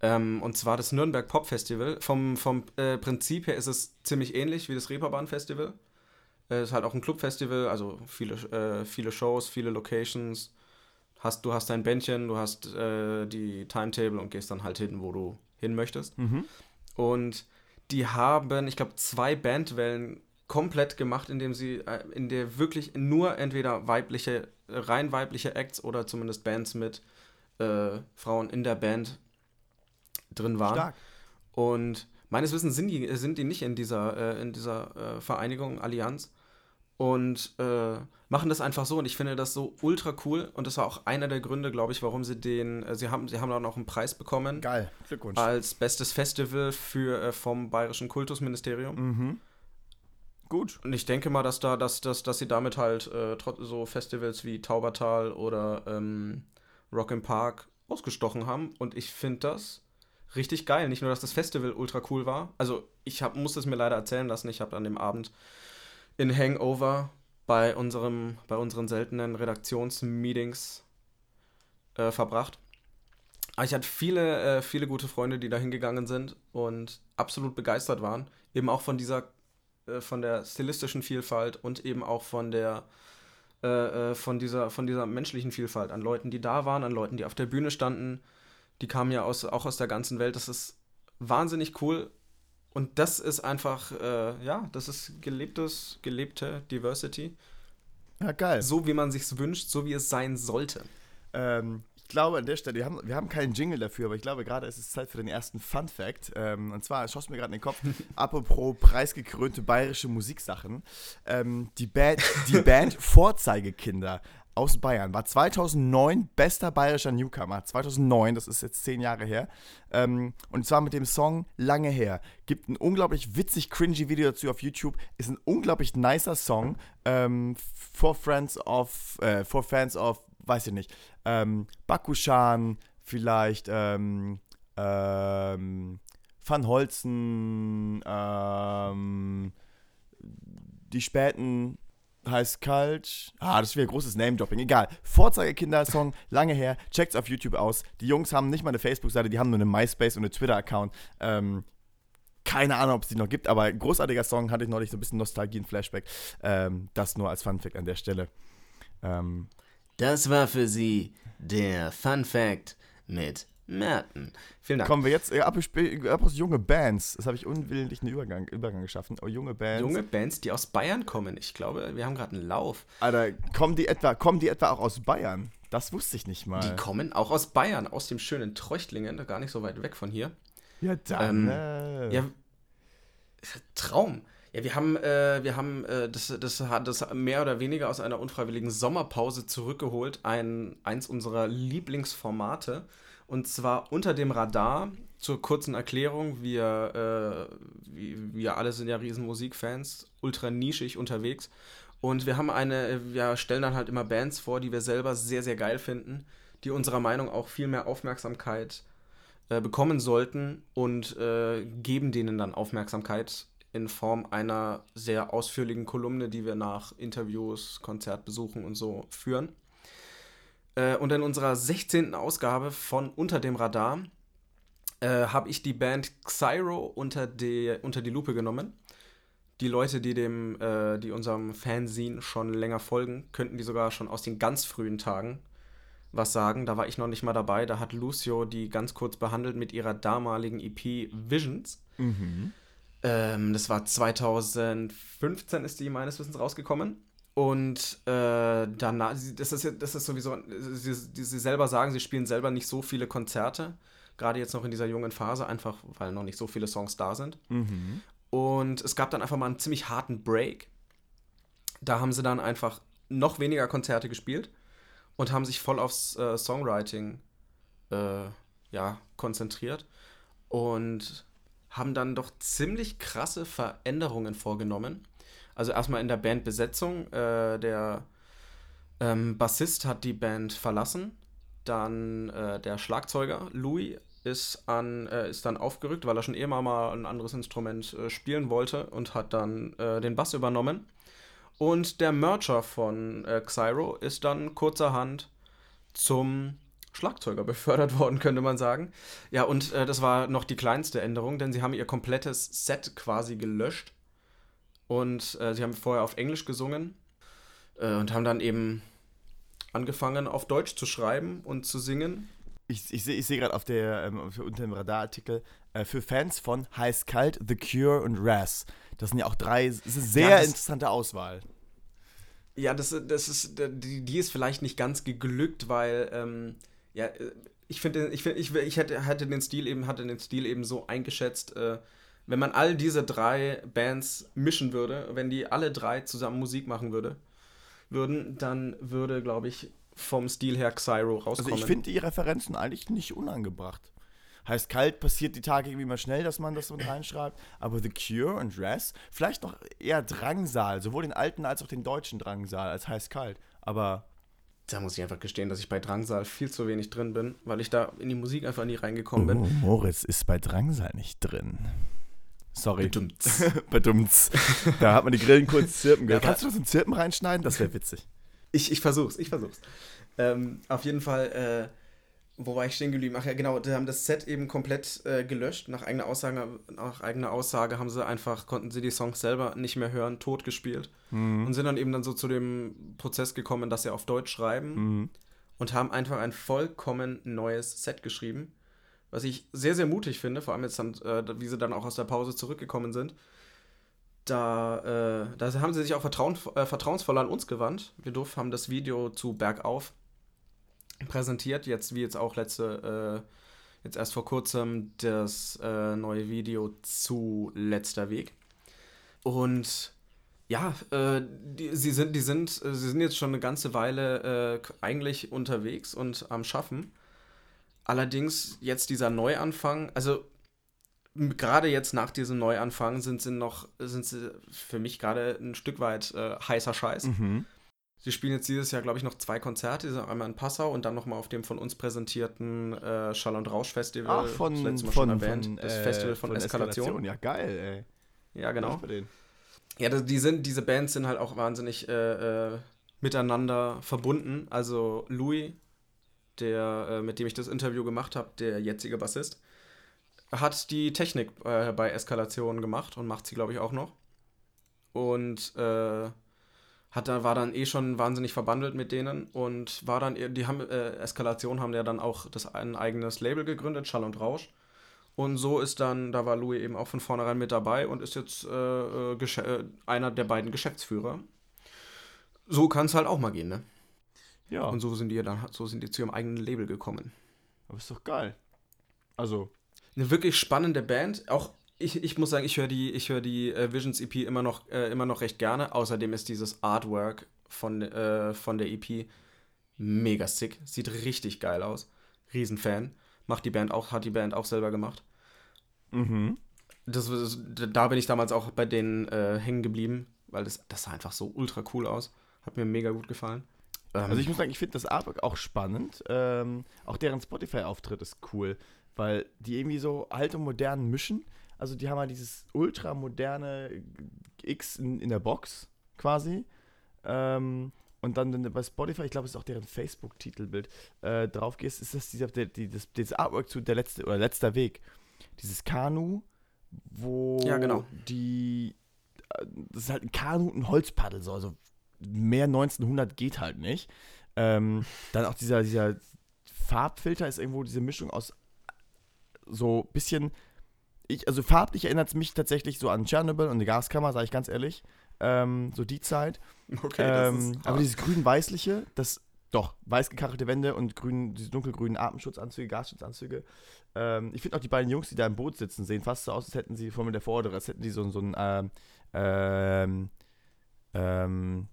Speaker 3: Ja. Ähm, und zwar das Nürnberg Pop Festival. Vom, vom äh, Prinzip her ist es ziemlich ähnlich wie das Reeperbahn-Festival. Es äh, ist halt auch ein Clubfestival, also viele, äh, viele Shows, viele Locations. Hast, du hast dein Bändchen, du hast äh, die Timetable und gehst dann halt hin, wo du hin möchtest. Mhm. Und die haben, ich glaube, zwei Bandwellen komplett gemacht, indem sie, äh, in der wirklich nur entweder weibliche, rein weibliche Acts oder zumindest Bands mit äh, Frauen in der Band drin waren. Stark. Und meines Wissens sind die, sind die nicht in dieser, äh, in dieser äh, Vereinigung, Allianz und äh, machen das einfach so und ich finde das so ultra cool und das war auch einer der Gründe, glaube ich, warum sie den, äh, sie haben, sie haben dann auch einen Preis bekommen.
Speaker 2: Geil, Glückwunsch.
Speaker 3: Als bestes Festival für, äh, vom Bayerischen Kultusministerium.
Speaker 2: Mhm. Gut.
Speaker 3: Und ich denke mal, dass da, dass, dass, dass sie damit halt äh, so Festivals wie Taubertal oder ähm, Rock im Park ausgestochen haben und ich finde das richtig geil. Nicht nur, dass das Festival ultra cool war. Also ich hab, muss es mir leider erzählen lassen. Ich habe an dem Abend in Hangover bei, unserem, bei unseren seltenen Redaktionsmeetings äh, verbracht. Aber ich hatte viele, äh, viele gute Freunde, die da hingegangen sind und absolut begeistert waren. Eben auch von dieser, äh, von der stilistischen Vielfalt und eben auch von der, äh, äh, von dieser, von dieser menschlichen Vielfalt an Leuten, die da waren, an Leuten, die auf der Bühne standen. Die kamen ja aus, auch aus der ganzen Welt. Das ist wahnsinnig cool und das ist einfach, äh, ja, das ist gelebtes, gelebte Diversity.
Speaker 2: Ja, geil.
Speaker 3: So wie man sich wünscht, so wie es sein sollte.
Speaker 2: Ähm, ich glaube an der Stelle, wir haben, wir haben keinen Jingle dafür, aber ich glaube gerade ist es Zeit für den ersten Fun Fact. Ähm, und zwar schoss mir gerade in den Kopf, apropos preisgekrönte bayerische Musiksachen. Ähm, die Band, die Band Vorzeigekinder aus Bayern. War 2009 bester bayerischer Newcomer. 2009, das ist jetzt zehn Jahre her. Ähm, und zwar mit dem Song Lange her. Gibt ein unglaublich witzig, cringy Video dazu auf YouTube. Ist ein unglaublich nicer Song. Ähm, for Friends of, äh, for Fans of, weiß ich nicht, ähm, Bakushan, vielleicht, ähm, ähm, Van Holzen, ähm, die späten heißt kalt. Ah, das wäre ein großes Name-Dropping. Egal. Vorzeigekinder-Song, lange her. Checkt's auf YouTube aus. Die Jungs haben nicht mal eine Facebook-Seite, die haben nur eine MySpace und eine Twitter-Account. Ähm, keine Ahnung, ob es die noch gibt, aber großartiger Song, hatte ich neulich so ein bisschen Nostalgie und Flashback. Ähm, das nur als Fun-Fact an der Stelle. Ähm,
Speaker 3: das war für Sie der Fun-Fact mit Merten.
Speaker 2: Vielen Dank. Kommen wir jetzt äh, ab, ab aus junge Bands. Das habe ich unwillentlich einen Übergang, Übergang geschaffen. Aber junge Bands.
Speaker 3: Junge Bands, die aus Bayern kommen. Ich glaube, wir haben gerade einen Lauf.
Speaker 2: Alter, kommen die etwa, kommen die etwa auch aus Bayern? Das wusste ich nicht mal.
Speaker 3: Die kommen auch aus Bayern, aus dem schönen Treuchtlingen, gar nicht so weit weg von hier.
Speaker 2: Ja, dann.
Speaker 3: Ähm,
Speaker 2: äh,
Speaker 3: Ja, Traum. Ja, wir haben, äh, wir haben äh, das, das das mehr oder weniger aus einer unfreiwilligen Sommerpause zurückgeholt, ein, eins unserer Lieblingsformate. Und zwar unter dem Radar. Zur kurzen Erklärung, wir, äh, wir, alle sind ja riesen Musikfans, ultra nischig unterwegs. Und wir haben eine, wir stellen dann halt immer Bands vor, die wir selber sehr, sehr geil finden, die unserer Meinung auch viel mehr Aufmerksamkeit äh, bekommen sollten und äh, geben denen dann Aufmerksamkeit in Form einer sehr ausführlichen Kolumne, die wir nach Interviews, Konzertbesuchen und so führen. Äh, und in unserer 16. Ausgabe von Unter dem Radar äh, habe ich die Band Xyro unter die, unter die Lupe genommen. Die Leute, die dem, äh, die unserem Fanzine schon länger folgen, könnten die sogar schon aus den ganz frühen Tagen was sagen. Da war ich noch nicht mal dabei. Da hat Lucio die ganz kurz behandelt mit ihrer damaligen EP Visions.
Speaker 2: mhm.
Speaker 3: Ähm, das war 2015 ist die meines Wissens rausgekommen. Und äh, danach, sie- das ist, das ist sowieso, sie, sie, sie selber sagen, sie spielen selber nicht so viele Konzerte. Gerade jetzt noch in dieser jungen Phase, einfach weil noch nicht so viele Songs da sind.
Speaker 2: Mhm.
Speaker 3: Und es gab dann einfach mal einen ziemlich harten Break. Da haben sie dann einfach noch weniger Konzerte gespielt und haben sich voll aufs äh, Songwriting äh, ja, konzentriert und haben dann doch ziemlich krasse Veränderungen vorgenommen. Also erstmal in der Bandbesetzung. Äh, der ähm, Bassist hat die Band verlassen. Dann äh, der Schlagzeuger Louis ist, an, äh, ist dann aufgerückt, weil er schon eh mal, ein anderes Instrument äh, spielen wollte und hat dann äh, den Bass übernommen. Und der Mercher von äh, Xyro ist dann kurzerhand zum Schlagzeuger befördert worden, könnte man sagen. Ja, und äh, das war noch die kleinste Änderung, denn sie haben ihr komplettes Set quasi gelöscht. Und äh, sie haben vorher auf Englisch gesungen äh, und haben dann eben angefangen, auf Deutsch zu schreiben und zu singen.
Speaker 2: Ich, ich sehe ich seh gerade auf der ähm, unter dem Radarartikel äh, für Fans von Heiß Kalt, The Cure und Raz. Das sind ja auch drei, sehr
Speaker 3: das-
Speaker 2: interessante Auswahl.
Speaker 3: Ja, das, das ist, die, die ist vielleicht nicht ganz geglückt, weil, ähm, ja, äh, ich finde, ich, find, ich, ich hätte, hätte den Stil eben, hatte den Stil eben so eingeschätzt, äh, wenn man all diese drei Bands mischen würde, wenn die alle drei zusammen Musik machen würde, würden, dann würde, glaube ich, vom Stil her Xyro
Speaker 2: Also
Speaker 3: rauskommen.
Speaker 2: ich finde die Referenzen eigentlich nicht unangebracht. Heißt kalt passiert die Tage irgendwie mal schnell, dass man das so mit reinschreibt. Aber The Cure und Raz, vielleicht noch eher Drangsal, sowohl den alten als auch den deutschen Drangsal als heiß kalt. Aber
Speaker 3: da muss ich einfach gestehen, dass ich bei Drangsal viel zu wenig drin bin, weil ich da in die Musik einfach nie reingekommen bin.
Speaker 2: oh, Moritz ist bei Drangsal nicht drin. Sorry.
Speaker 3: Bedumts.
Speaker 2: Bedumts. Da hat man die Grillen kurz zirpen gehört.
Speaker 3: Ja,
Speaker 2: Kannst du das in Zirpen reinschneiden? Das wäre witzig.
Speaker 3: Ich, ich versuch's, ich versuch's. Ähm, auf jeden Fall, äh, wo war ich stehen geblieben? Ach ja, genau, die haben das Set eben komplett äh, gelöscht. Nach eigener, Aussage, nach eigener Aussage haben sie einfach, konnten sie die Songs selber nicht mehr hören, tot gespielt. Und sind dann eben dann so zu dem Prozess gekommen, dass sie auf Deutsch schreiben
Speaker 2: Mhm.
Speaker 3: und haben einfach ein vollkommen neues Set geschrieben. Was ich sehr, sehr mutig finde, vor allem jetzt dann, äh, wie sie dann auch aus der Pause zurückgekommen sind. Da, äh, da haben sie sich auch vertrauen, äh, vertrauensvoll an uns gewandt. Wir durf, haben das Video zu Bergauf präsentiert, jetzt wie jetzt auch letzte, äh, jetzt erst vor kurzem das äh, neue Video zu Letzter Weg. Und ja, äh, die, sie sind, die sind, äh, sie sind jetzt schon eine ganze Weile äh, eigentlich unterwegs und am Schaffen. Allerdings jetzt dieser Neuanfang, also gerade jetzt nach diesem Neuanfang sind sie noch, sind sie für mich gerade ein Stück weit äh, heißer Scheiß.
Speaker 2: Mhm.
Speaker 3: Sie spielen jetzt dieses Jahr, glaube ich, noch zwei Konzerte, die sind einmal in Passau und dann nochmal auf dem von uns präsentierten äh, Schall- und Rausch-Festival.
Speaker 2: Ach, von,
Speaker 3: das
Speaker 2: von,
Speaker 3: schon erwähnt.
Speaker 2: von,
Speaker 3: das
Speaker 2: äh,
Speaker 3: Festival von, Eskalation.
Speaker 2: Ja, geil, ey.
Speaker 3: Ja, genau. Ja, die sind, diese Bands sind halt auch wahnsinnig äh, äh, miteinander verbunden. Also Louis, der, äh, mit dem ich das Interview gemacht habe, der jetzige Bassist, hat die Technik äh, bei Eskalation gemacht und macht sie, glaube ich, auch noch. Und äh, hat da, war dann eh schon wahnsinnig verbandelt mit denen und war dann, die haben, äh, Eskalation haben ja dann auch das, ein eigenes Label gegründet, Schall und Rausch. Und so ist dann, da war Louis eben auch von vornherein mit dabei und ist jetzt äh, äh, einer der beiden Geschäftsführer. So kann es halt auch mal gehen, ne?
Speaker 2: Ja.
Speaker 3: Und so sind die dann, so sind die zu ihrem eigenen Label gekommen.
Speaker 2: Aber ist doch geil. Also.
Speaker 3: Eine wirklich spannende Band. Auch ich, ich muss sagen, ich höre die, ich höre die äh, Visions EP immer noch, äh, immer noch recht gerne. Außerdem ist dieses Artwork von, äh, von der EP mega sick. Sieht richtig geil aus. Riesenfan. Macht die Band auch, hat die Band auch selber gemacht.
Speaker 2: Mhm.
Speaker 3: Das, da bin ich damals auch bei denen äh, hängen geblieben, weil das, das sah einfach so ultra cool aus. Hat mir mega gut gefallen.
Speaker 2: Ähm, also ich muss sagen, ich finde das Artwork auch spannend. Ähm, auch deren Spotify-Auftritt ist cool, weil die irgendwie so alt und modern mischen. Also die haben halt dieses ultra moderne X in, in der Box quasi. Ähm, und dann, wenn du bei Spotify, ich glaube, es ist auch deren Facebook-Titelbild, äh, drauf gehst, ist das dieser, der, die, das, dieses Artwork zu der letzte oder letzter Weg. Dieses Kanu, wo
Speaker 3: ja, genau.
Speaker 2: die, äh, das ist halt ein Kanu und ein Holzpaddel, so, also mehr 1900 geht halt nicht. Ähm, dann auch dieser, dieser Farbfilter ist irgendwo diese Mischung aus so ein bisschen, ich, also farblich erinnert es mich tatsächlich so an Tschernobyl und eine Gaskammer, sage ich ganz ehrlich. Ähm, so die Zeit.
Speaker 3: Okay,
Speaker 2: ähm, aber dieses grün-weißliche, das doch, weiß gekachelte Wände und grün, diese dunkelgrünen Atemschutzanzüge, Gasschutzanzüge. Ähm, ich finde auch die beiden Jungs, die da im Boot sitzen, sehen fast so aus, als hätten sie vor mir der Vordere, als hätten die so, so ein, ähm, ähm, ähm,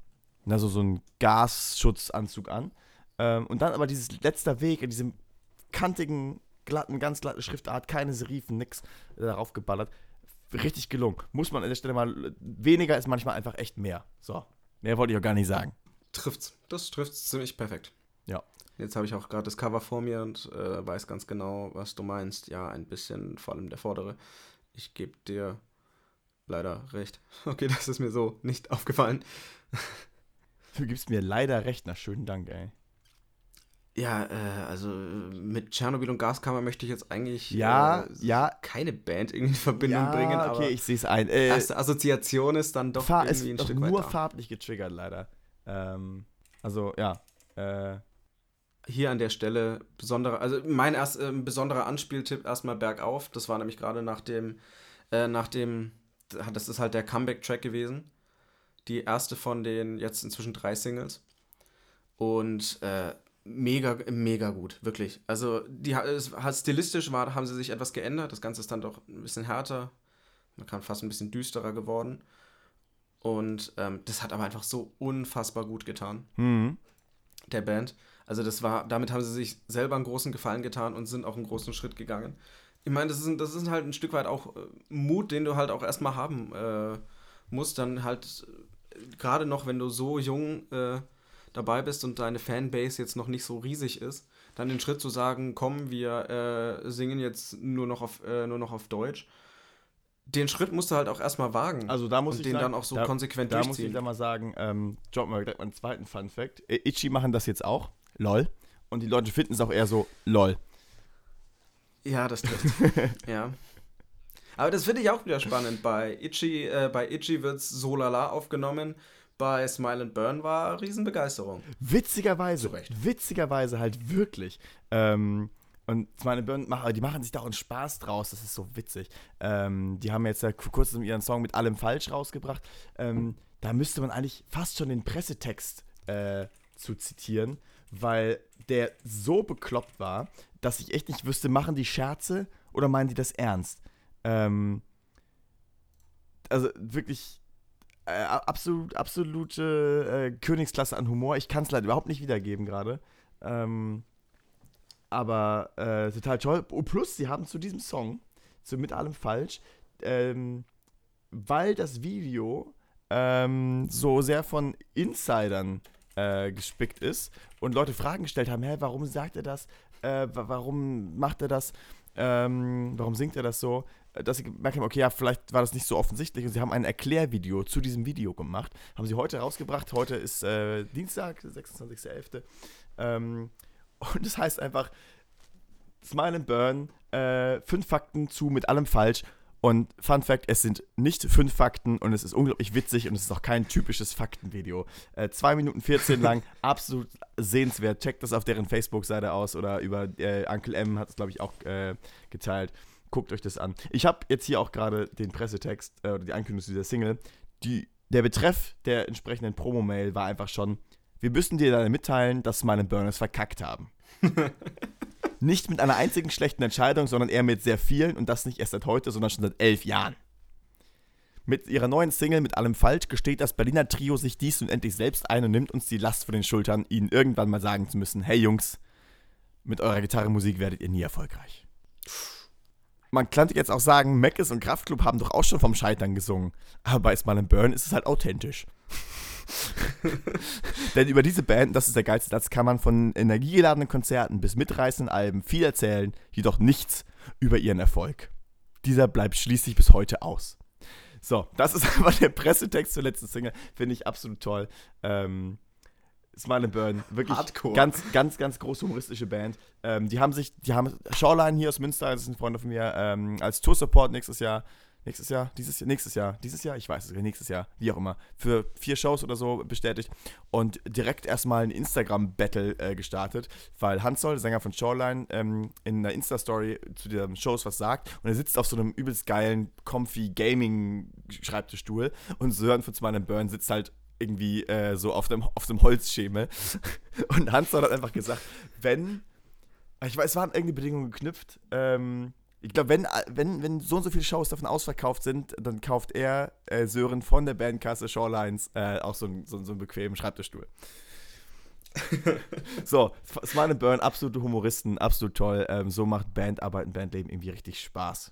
Speaker 2: na, so, so einen Gasschutzanzug an. Ähm, und dann aber dieses letzter Weg in diesem kantigen, glatten, ganz glatten Schriftart, keine Serifen, nix äh, darauf geballert. Richtig gelungen. Muss man an der Stelle mal, weniger ist manchmal einfach echt mehr. So, mehr wollte ich auch gar nicht sagen.
Speaker 3: Trifft's. Das trifft's ziemlich perfekt.
Speaker 2: Ja.
Speaker 3: Jetzt habe ich auch gerade das Cover vor mir und äh, weiß ganz genau, was du meinst. Ja, ein bisschen, vor allem der vordere. Ich gebe dir leider recht. Okay, das ist mir so nicht aufgefallen.
Speaker 2: Du gibst mir leider recht, na schönen Dank, ey.
Speaker 3: Ja, äh, also mit Tschernobyl und Gaskammer möchte ich jetzt eigentlich
Speaker 2: ja,
Speaker 3: äh,
Speaker 2: ja.
Speaker 3: keine Band irgendwie in Verbindung
Speaker 2: ja,
Speaker 3: bringen.
Speaker 2: okay,
Speaker 3: aber
Speaker 2: ich sehe es ein. Äh,
Speaker 3: erste Assoziation ist dann doch
Speaker 2: Fahr
Speaker 3: irgendwie ein Stück
Speaker 2: nur
Speaker 3: weiter.
Speaker 2: farblich getriggert, leider. Ähm, also, ja. Äh,
Speaker 3: Hier an der Stelle besonderer, also mein erst, äh, besonderer Anspieltipp erstmal bergauf. Das war nämlich gerade nach dem, äh, nach dem, das ist halt der Comeback-Track gewesen. Die erste von den jetzt inzwischen drei Singles. Und äh, mega, mega gut, wirklich. Also, die es, stilistisch war, haben sie sich etwas geändert. Das Ganze ist dann doch ein bisschen härter. Man kann fast ein bisschen düsterer geworden. Und ähm, das hat aber einfach so unfassbar gut getan,
Speaker 2: mhm.
Speaker 3: der Band. Also, das war, damit haben sie sich selber einen großen Gefallen getan und sind auch einen großen Schritt gegangen. Ich meine, das ist, das ist halt ein Stück weit auch äh, Mut, den du halt auch erstmal haben äh, musst. Dann halt, gerade noch, wenn du so jung äh, dabei bist und deine Fanbase jetzt noch nicht so riesig ist, dann den Schritt zu sagen, komm, wir äh, singen jetzt nur noch auf, äh, nur noch auf Deutsch. Den Schritt musst du halt auch erstmal wagen.
Speaker 2: Also da muss
Speaker 3: und
Speaker 2: ich
Speaker 3: den
Speaker 2: sagen,
Speaker 3: dann auch so
Speaker 2: da,
Speaker 3: konsequent
Speaker 2: da muss
Speaker 3: durchziehen.
Speaker 2: ich da mal sagen, ähm, droppen wir direkt mal einen zweiten Fun Fact. Itchy machen das jetzt auch, lol. Und die Leute finden es auch eher so, lol.
Speaker 3: Ja, das trifft. ja. Aber das finde ich auch wieder spannend. Bei Itchy, äh, bei Itchy wird es so lala aufgenommen. Bei Smile and Burn war Riesenbegeisterung.
Speaker 2: Witzigerweise,
Speaker 3: Zu Recht.
Speaker 2: witzigerweise halt wirklich. Ähm, und Smile and Burn, die machen sich da auch einen Spaß draus, das ist so witzig. Ähm, die haben jetzt ja kurzem ihren Song mit allem falsch rausgebracht. Ähm, da müsste man eigentlich fast schon den Pressetext äh, zu zitieren, weil der so bekloppt war, dass ich echt nicht wüsste, machen die Scherze oder meinen die das ernst? Ähm, also wirklich äh, absolut, absolute äh, Königsklasse an Humor. Ich kann es leider überhaupt nicht wiedergeben gerade. Ähm, aber äh, total toll. Oh, plus, sie haben zu diesem Song, zu Mit allem falsch, ähm, weil das Video ähm, so sehr von Insidern äh, gespickt ist und Leute Fragen gestellt haben, hä, warum sagt er das? Äh, wa- warum macht er das? Ähm, warum singt er das so? Dass sie gemerkt haben, okay, ja, vielleicht war das nicht so offensichtlich und sie haben ein Erklärvideo zu diesem Video gemacht. Haben sie heute rausgebracht. Heute ist äh, Dienstag, 26.11. Ähm, und das heißt einfach Smile and Burn, äh, fünf Fakten zu mit allem falsch. Und Fun Fact, es sind nicht fünf Fakten und es ist unglaublich witzig und es ist auch kein typisches Faktenvideo. Äh, 2 Minuten 14 lang, absolut sehenswert. Checkt das auf deren Facebook-Seite aus oder über äh, Uncle M hat es, glaube ich, auch äh, geteilt. Guckt euch das an. Ich habe jetzt hier auch gerade den Pressetext äh, oder die Ankündigung zu dieser Single. Die, der Betreff der entsprechenden Promo-Mail war einfach schon wir müssen dir leider mitteilen, dass meine Burners verkackt haben. nicht mit einer einzigen schlechten Entscheidung, sondern eher mit sehr vielen und das nicht erst seit heute, sondern schon seit elf Jahren. Mit ihrer neuen Single Mit allem falsch gesteht das Berliner Trio sich dies nun endlich selbst ein und nimmt uns die Last von den Schultern, ihnen irgendwann mal sagen zu müssen, hey Jungs, mit eurer Gitarrenmusik werdet ihr nie erfolgreich. Man könnte jetzt auch sagen, Meckes und Kraftklub haben doch auch schon vom Scheitern gesungen. Aber bei Smile Burn ist es halt authentisch. Denn über diese Band, das ist der geilste Satz, kann man von energiegeladenen Konzerten bis mitreißenden Alben viel erzählen, jedoch nichts über ihren Erfolg. Dieser bleibt schließlich bis heute aus. So, das ist einfach der Pressetext zur letzten Single. Finde ich absolut toll. Ähm, Smile and Burn, wirklich
Speaker 3: Hardcore.
Speaker 2: ganz, ganz, ganz große humoristische Band. Ähm, die haben sich, die haben Shoreline hier aus Münster, das ist ein Freund von mir, ähm, als Tour-Support nächstes Jahr, nächstes Jahr, dieses Jahr, nächstes Jahr, dieses Jahr, ich weiß es nicht, nächstes Jahr, wie auch immer, für vier Shows oder so bestätigt und direkt erstmal ein Instagram-Battle äh, gestartet, weil Hansol, der Sänger von Shoreline, ähm, in einer Insta-Story zu den Shows was sagt und er sitzt auf so einem übelst geilen, comfy Gaming-Schreibtischstuhl und Sören von Smile and Burn sitzt halt irgendwie äh, so auf dem, auf dem Holzschemel. Und Hansol hat einfach gesagt, wenn, ich weiß, es waren irgendwie Bedingungen geknüpft, ähm, ich glaube, wenn, wenn, wenn so und so viele Shows davon ausverkauft sind, dann kauft er äh, Sören von der Bandkasse Shorelines äh, auch so, einen- so, so einen bequemen Schreibtischstuhl. so, Smile and Burn, absolute Humoristen, absolut toll. Ähm, so macht Bandarbeit und Bandleben irgendwie richtig Spaß.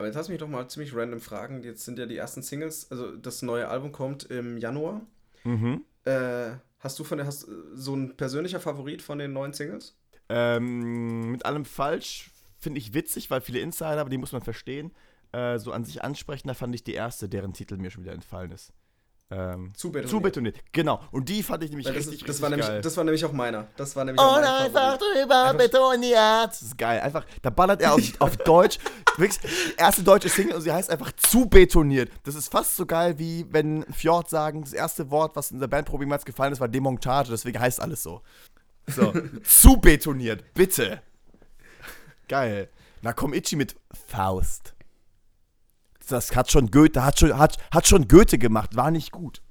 Speaker 3: Aber jetzt hast du mich doch mal ziemlich random fragen. Jetzt sind ja die ersten Singles, also das neue Album kommt im Januar.
Speaker 2: Mhm.
Speaker 3: Äh, hast du von der, hast, so ein persönlicher Favorit von den neuen Singles?
Speaker 2: Ähm, mit allem falsch finde ich witzig, weil viele Insider, aber die muss man verstehen, äh, so an sich ansprechender fand ich die erste, deren Titel mir schon wieder entfallen ist. Ähm,
Speaker 3: Zu betoniert.
Speaker 2: zu betoniert, genau. Und die fand ich nämlich
Speaker 3: Weil das,
Speaker 2: richtig,
Speaker 3: ist, das,
Speaker 2: richtig
Speaker 3: war nämlich,
Speaker 2: geil.
Speaker 3: das war nämlich auch meiner. Das war nämlich auch
Speaker 2: Und einfach drüber betoniert. Das ist geil. Einfach, da ballert er auf, auf Deutsch. Wirklich, die erste deutsche Single und sie heißt einfach zu betoniert. Das ist fast so geil, wie wenn Fjord sagen, das erste Wort, was in der Bandprobe jemals gefallen ist, war Demontage. Deswegen heißt alles so. So, zu betoniert, bitte. Geil. Na komm, Itchy mit Faust. Das hat schon Goethe, hat schon, hat, hat schon Goethe gemacht, war nicht gut.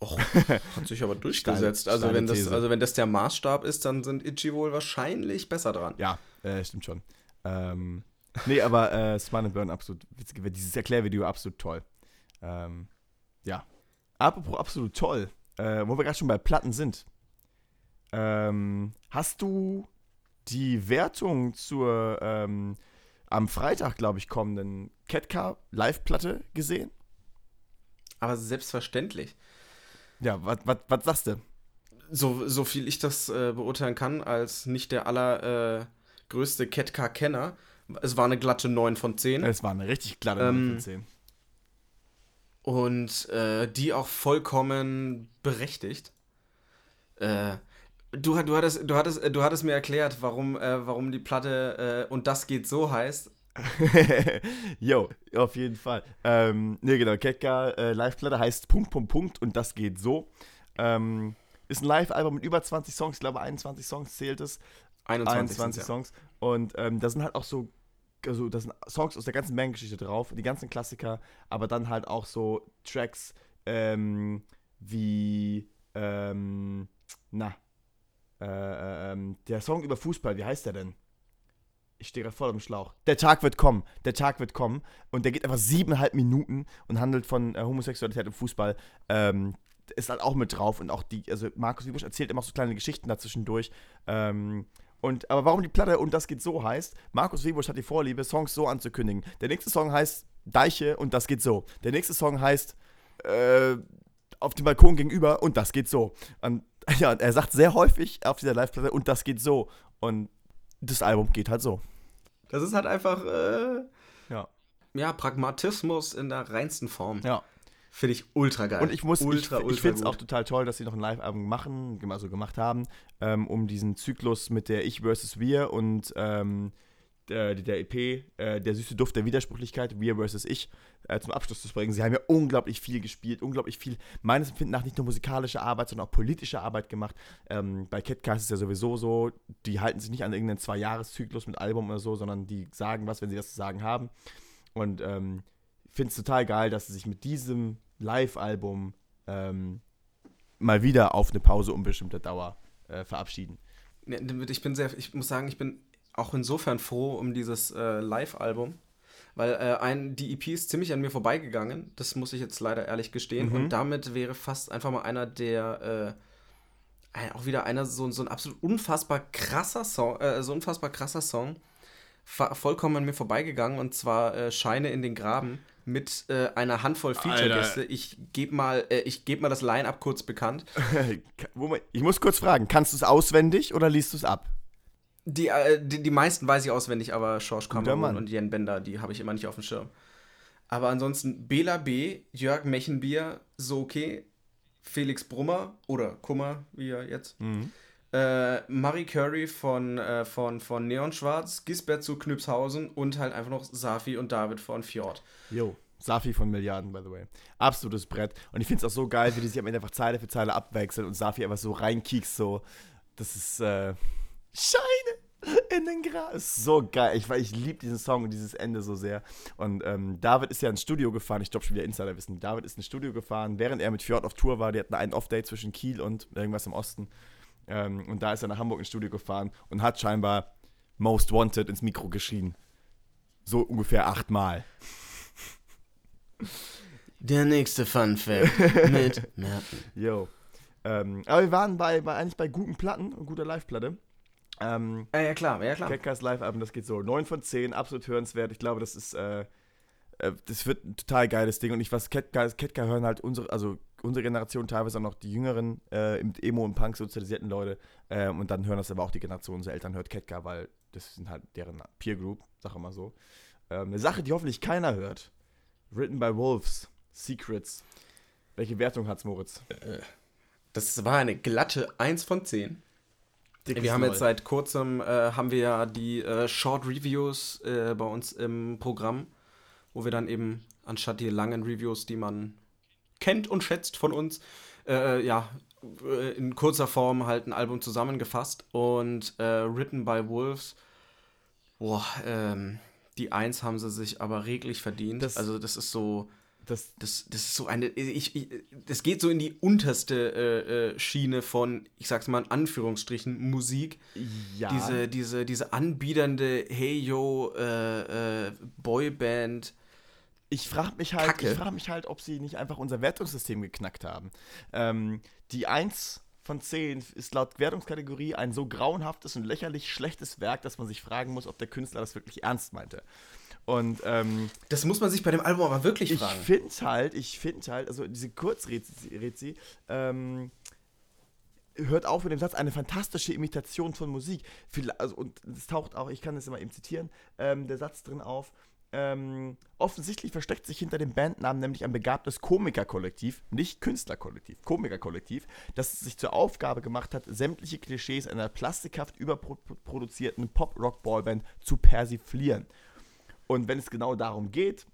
Speaker 3: Och, hat sich aber durchgesetzt.
Speaker 2: Steile-
Speaker 3: also, wenn das,
Speaker 2: These.
Speaker 3: also wenn das der Maßstab ist, dann sind Itchy wohl wahrscheinlich besser dran.
Speaker 2: Ja, äh, stimmt schon. Ähm, nee, aber äh, Smile and Burn absolut witzig. Dieses Erklärvideo absolut toll. Ähm, ja. Apropos absolut toll, äh, wo wir gerade schon bei Platten sind. Ähm, hast du die Wertung zur ähm, am Freitag, glaube ich, kommenden Catcar Live-Platte gesehen?
Speaker 3: Aber selbstverständlich.
Speaker 2: Ja, was was sagst du?
Speaker 3: So, so viel ich das äh, beurteilen kann, als nicht der allergrößte äh, größte Catcar-Kenner, es war eine glatte 9 von 10.
Speaker 2: Es war eine richtig glatte
Speaker 3: Ähm,
Speaker 2: 9 von 10.
Speaker 3: Und äh, die auch vollkommen berechtigt. Äh, du, du, hattest, du, hattest, du hattest mir erklärt, warum, äh, warum die Platte äh, und das geht so heißt.
Speaker 2: Jo, auf jeden Fall. Ähm, ne, genau, Ketka äh, Live-Platte heißt Punkt, Punkt, Punkt und das geht so. Ähm, ist ein Live-Album mit über 20 Songs, ich glaube 21 Songs zählt es.
Speaker 3: 21,
Speaker 2: 21
Speaker 3: sind's, ja.
Speaker 2: Songs. Und ähm, da sind halt auch so, also da sind Songs aus der ganzen Bandgeschichte drauf, die ganzen Klassiker, aber dann halt auch so Tracks ähm, wie, ähm, na, äh, ähm, der Song über Fußball, wie heißt der denn? Ich stehe gerade voll am Schlauch. Der Tag wird kommen. Der Tag wird kommen. Und der geht einfach siebeneinhalb Minuten und handelt von äh, Homosexualität im Fußball. Ähm, ist halt auch mit drauf. Und auch die, also Markus Wiebusch erzählt immer so kleine Geschichten dazwischendurch. Ähm, und, aber warum die Platte und das geht so heißt, Markus Wiebusch hat die Vorliebe, Songs so anzukündigen. Der nächste Song heißt Deiche und das geht so. Der nächste Song heißt äh, Auf dem Balkon gegenüber und das geht so. Und, ja, und er sagt sehr häufig auf dieser Live-Platte und das geht so. Und das Album geht halt so.
Speaker 3: Das ist halt einfach, äh,
Speaker 2: Ja.
Speaker 3: ja, Pragmatismus in der reinsten Form.
Speaker 2: Ja.
Speaker 3: Finde ich ultra geil.
Speaker 2: Und ich muss,
Speaker 3: ultra,
Speaker 2: ich, ich finde es auch total toll, dass sie noch ein Live-Album machen, also gemacht haben, ähm, um diesen Zyklus mit der Ich versus Wir und ähm, der, der EP, äh, der süße Duft der Widersprüchlichkeit, Wir versus Ich, äh, zum Abschluss zu bringen. Sie haben ja unglaublich viel gespielt, unglaublich viel, meines Empfindens nach nicht nur musikalische Arbeit, sondern auch politische Arbeit gemacht. Ähm, bei Catcast ist es ja sowieso so, die halten sich nicht an irgendeinen Zwei-Jahres-Zyklus mit Album oder so, sondern die sagen was, wenn sie was zu sagen haben. Und ähm, finde es total geil, dass sie sich mit diesem Live-Album ähm, mal wieder auf eine Pause unbestimmter Dauer äh, verabschieden.
Speaker 3: Ich bin sehr, ich muss sagen, ich bin auch insofern froh um dieses äh, Live-Album, weil äh, ein, die EP ist ziemlich an mir vorbeigegangen. Das muss ich jetzt leider ehrlich gestehen. Mhm. Und damit wäre fast einfach mal einer der äh, auch wieder einer so, so ein absolut unfassbar krasser Song, äh, so unfassbar krasser Song, vollkommen an mir vorbeigegangen und zwar äh, Scheine in den Graben mit äh, einer Handvoll Feature-Gäste. Ich gebe mal, äh, geb mal das Line-Up kurz bekannt.
Speaker 2: ich muss kurz fragen, kannst du es auswendig oder liest du es ab?
Speaker 3: Die, äh, die, die, meisten weiß ich auswendig, aber Schorsch Kamerun und Jen Bender, die habe ich immer nicht auf dem Schirm. Aber ansonsten Bela B., Jörg Mechenbier, Soke, Felix Brummer oder Kummer, wie er jetzt. Mhm. Äh, Marie Curry von, äh, von, von Neon Schwarz, Gisbert zu Knüpshausen und halt einfach noch Safi und David von Fjord.
Speaker 2: Jo, Safi von Milliarden, by the way. Absolutes Brett. Und ich finde es auch so geil, wie die sich am Ende einfach Zeile für Zeile abwechseln und Safi einfach so reinkiekst, so. Das ist, äh, Scheine in den Gras. So geil. Ich, ich liebe diesen Song und dieses Ende so sehr. Und ähm, David ist ja ins Studio gefahren. Ich glaube schon wieder Insider wissen. David ist ins Studio gefahren, während er mit Fjord auf Tour war. Die hatten einen Off-Day zwischen Kiel und irgendwas im Osten. Ähm, und da ist er nach Hamburg ins Studio gefahren und hat scheinbar Most Wanted ins Mikro geschrien. So ungefähr achtmal.
Speaker 3: Der nächste Fun Fact mit Merten.
Speaker 2: Yo. Ähm, aber wir waren bei, bei, eigentlich bei guten Platten und guter Live-Platte.
Speaker 3: Ähm, ja, ja, klar, ja, klar.
Speaker 2: Catcast Live-Album, das geht so 9 von 10, absolut hörenswert. Ich glaube, das ist, äh, äh, das wird ein total geiles Ding. Und ich weiß, Catcar, Catcar hören halt unsere, also unsere Generation, teilweise auch noch die jüngeren, äh, im Emo- und Punk sozialisierten Leute. Äh, und dann hören das aber auch die Generation unserer Eltern, hört Catcar, weil das sind halt deren Peer Group, sag ich mal so. Ähm, eine Sache, die hoffentlich keiner hört. Written by Wolves, Secrets. Welche Wertung hat's, Moritz? Äh,
Speaker 3: das war eine glatte 1 von 10. Dickes wir haben jetzt seit kurzem, äh, haben wir ja die äh, Short Reviews äh, bei uns im Programm, wo wir dann eben anstatt die langen Reviews, die man kennt und schätzt von uns, äh, ja, äh, in kurzer Form halt ein Album zusammengefasst und äh, Written by Wolves, boah, ähm, die Eins haben sie sich aber reglich verdient. Das, also das ist so, das, das, das ist so eine, ich, ich, das geht so in die unterste äh, äh, Schiene von, ich sag's mal in Anführungsstrichen, Musik. Ja. Diese, diese, diese anbiedernde Hey Yo äh, äh Boyband
Speaker 2: ich frage mich halt, ich frage mich halt, ob sie nicht einfach unser Wertungssystem geknackt haben. Ähm, die 1 von 10 ist laut Wertungskategorie ein so grauenhaftes und lächerlich schlechtes Werk, dass man sich fragen muss, ob der Künstler das wirklich ernst meinte. Und ähm,
Speaker 3: das muss man sich bei dem Album aber wirklich
Speaker 2: ich
Speaker 3: fragen.
Speaker 2: Ich finde halt, ich finde halt, also diese Kurzrezi, ähm, hört auf mit dem Satz, eine fantastische Imitation von Musik. Also, und es taucht auch, ich kann das immer eben zitieren, ähm, der Satz drin auf, ähm, offensichtlich versteckt sich hinter dem Bandnamen nämlich ein begabtes Komikerkollektiv, nicht Künstlerkollektiv, Komikerkollektiv, das sich zur Aufgabe gemacht hat, sämtliche Klischees einer plastikhaft überproduzierten Pop-Rock-Ballband zu persiflieren. Und wenn es genau darum geht,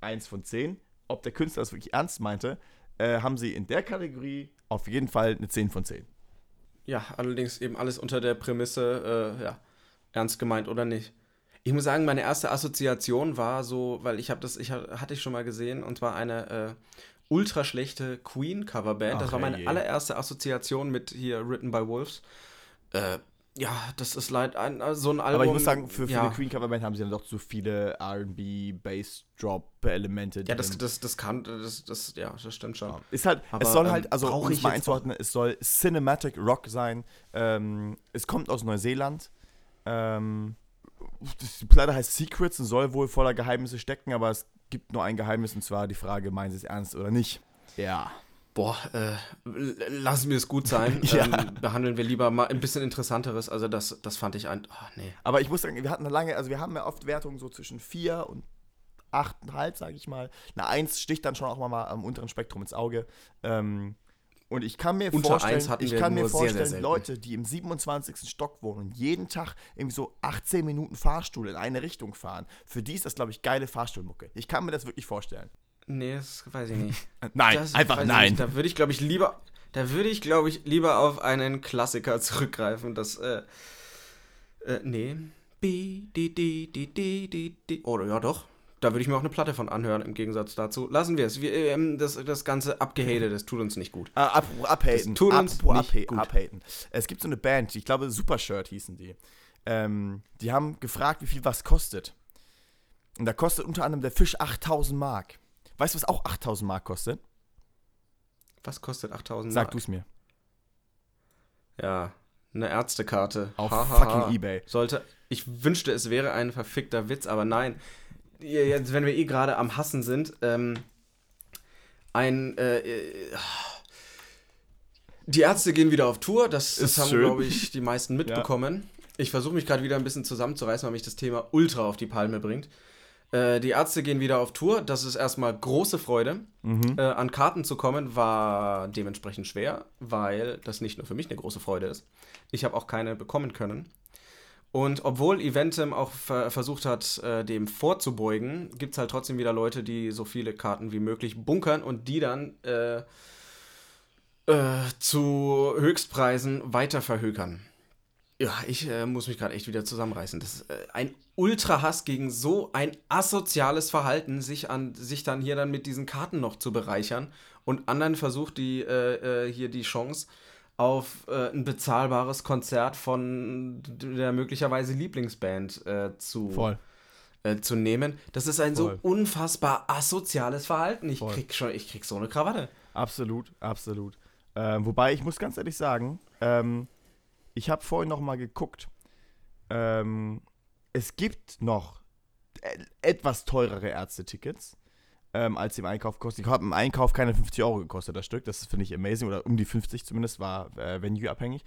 Speaker 2: eins von zehn, ob der Künstler das wirklich ernst meinte, äh, haben sie in der Kategorie auf jeden Fall eine 10 von 10.
Speaker 3: Ja, allerdings eben alles unter der Prämisse, äh, ja, ernst gemeint oder nicht. Ich muss sagen, meine erste Assoziation war so, weil ich habe das, ich hatte ich schon mal gesehen, und zwar eine äh, ultra schlechte Queen-Coverband. Das war meine je. allererste Assoziation mit hier Written by Wolves. Äh, ja, das ist leid, ein, äh, so ein Album.
Speaker 2: Aber ich muss sagen, für, für ja. eine Queen-Coverband haben sie dann doch zu viele RB, Bass-Drop-Elemente.
Speaker 3: Ja, das, das, das kann, das, das, ja, das stimmt schon. Ja.
Speaker 2: Ist halt, Aber, es soll halt, ähm, also um es mal einzuordnen, es soll Cinematic Rock sein. Ähm, es kommt aus Neuseeland. Ähm, die Platte heißt Secrets und soll wohl voller Geheimnisse stecken, aber es gibt nur ein Geheimnis und zwar die Frage, meinen sie es ernst oder nicht?
Speaker 3: Ja. Boah, äh, lassen wir es gut sein. ja. ähm, behandeln wir lieber mal ein bisschen Interessanteres. Also das, das fand ich ein. Oh, nee.
Speaker 2: Aber ich muss sagen, wir hatten eine lange, also wir haben ja oft Wertungen so zwischen 4 und 8,5, sage ich mal. Eine 1 sticht dann schon auch mal am unteren Spektrum ins Auge. Ähm, und ich kann mir Unter vorstellen, ich kann mir vorstellen, sehr, sehr Leute, die im 27. Stock wohnen und jeden Tag irgendwie so 18 Minuten Fahrstuhl in eine Richtung fahren, für die ist das, glaube ich, geile Fahrstuhlmucke. Ich kann mir das wirklich vorstellen.
Speaker 3: Nee, das weiß ich nicht.
Speaker 2: nein, das einfach nein.
Speaker 3: Da würde ich, glaube ich, lieber, da würde ich, glaube ich, lieber auf einen Klassiker zurückgreifen, das, äh, äh, nee. Oder ja, doch. da würde ich mir auch eine Platte von anhören, im Gegensatz dazu. Lassen wir es. Wir, ähm, das, das ganze Abgehate, das tut uns nicht gut.
Speaker 2: Ah, apropos abhaten.
Speaker 3: Das tut uns
Speaker 2: apropos
Speaker 3: nicht
Speaker 2: abha-
Speaker 3: gut.
Speaker 2: abhaten. Es gibt so eine Band, ich glaube Supershirt hießen die. Ähm, die haben gefragt, wie viel was kostet. Und da kostet unter anderem der Fisch 8000 Mark. Weißt du, was auch 8000 Mark kostet?
Speaker 3: Was kostet 8000
Speaker 2: Sag
Speaker 3: Mark?
Speaker 2: du es mir.
Speaker 3: Ja, eine Ärztekarte.
Speaker 2: Auf
Speaker 3: Ha, ha,
Speaker 2: fucking
Speaker 3: ha.
Speaker 2: Ebay.
Speaker 3: Sollte, ich wünschte, es wäre ein verfickter Witz, aber nein. Jetzt, wenn wir eh gerade am Hassen sind, ähm, ein, äh, äh, die Ärzte gehen wieder auf Tour, das, das
Speaker 2: Ist
Speaker 3: haben, glaube ich, die meisten mitbekommen. Ich versuche mich gerade wieder ein bisschen zusammenzureißen, weil mich das Thema ultra auf die Palme bringt. Äh, die Ärzte gehen wieder auf Tour, das ist erstmal große Freude.
Speaker 2: Mhm.
Speaker 3: Äh, an Karten zu kommen war dementsprechend schwer, weil das nicht nur für mich eine große Freude ist. Ich habe auch keine bekommen können. Und obwohl Eventim auch ver versucht hat, äh, dem vorzubeugen, gibt es halt trotzdem wieder Leute, die so viele Karten wie möglich bunkern und die dann äh, äh, zu Höchstpreisen weiter verhökern. Ja, ich äh, muss mich gerade echt wieder zusammenreißen. Das ist äh, ein Ultra-Hass gegen so ein asoziales Verhalten, sich, an, sich dann hier dann mit diesen Karten noch zu bereichern und anderen versucht die äh, äh, hier die Chance auf äh, ein bezahlbares Konzert von der möglicherweise Lieblingsband äh, zu, zu nehmen. Das ist ein
Speaker 2: Voll.
Speaker 3: so unfassbar asoziales Verhalten. Ich
Speaker 2: Voll.
Speaker 3: krieg schon, ich krieg so eine Krawatte.
Speaker 2: Absolut, absolut. Ähm, wobei, ich muss ganz ehrlich sagen, ähm, ich habe vorhin noch mal geguckt. Ähm, es gibt noch e etwas teurere Ärztetickets, ähm, als im Einkauf kosten. Ich habe im Einkauf keine 50 Euro gekostet, das Stück. Das finde ich amazing. Oder um die 50 zumindest, war äh, Venue-abhängig.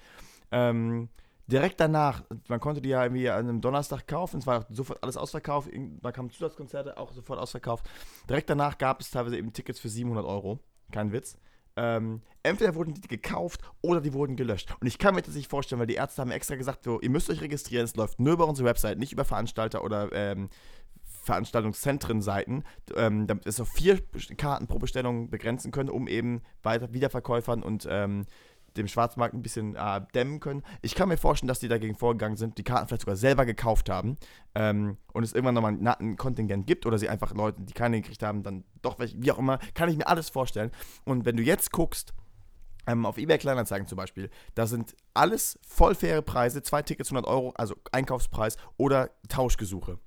Speaker 2: Ähm, direkt danach, man konnte die ja irgendwie an einem Donnerstag kaufen, es war sofort alles ausverkauft, da kamen Zusatzkonzerte, auch sofort ausverkauft. Direkt danach gab es teilweise eben Tickets für 700 Euro, kein Witz. Ähm, entweder wurden die gekauft oder die wurden gelöscht. Und ich kann mir das nicht vorstellen, weil die Ärzte haben extra gesagt, so, ihr müsst euch registrieren, es läuft nur über unsere Website, nicht über Veranstalter oder ähm, Veranstaltungszentren-Seiten, ähm, damit es auf vier Karten pro Bestellung begrenzen können, um eben weiter Wiederverkäufern und ähm, dem Schwarzmarkt ein bisschen äh, dämmen können. Ich kann mir vorstellen, dass die dagegen vorgegangen sind, die Karten vielleicht sogar selber gekauft haben ähm, und es irgendwann nochmal ein, ein Kontingent gibt oder sie einfach Leute, die keine gekriegt haben, dann doch welche, wie auch immer, kann ich mir alles vorstellen. Und wenn du jetzt guckst, ähm, auf eBay Kleinanzeigen zum Beispiel, da sind alles voll faire Preise, zwei Tickets 100 Euro, also Einkaufspreis oder Tauschgesuche.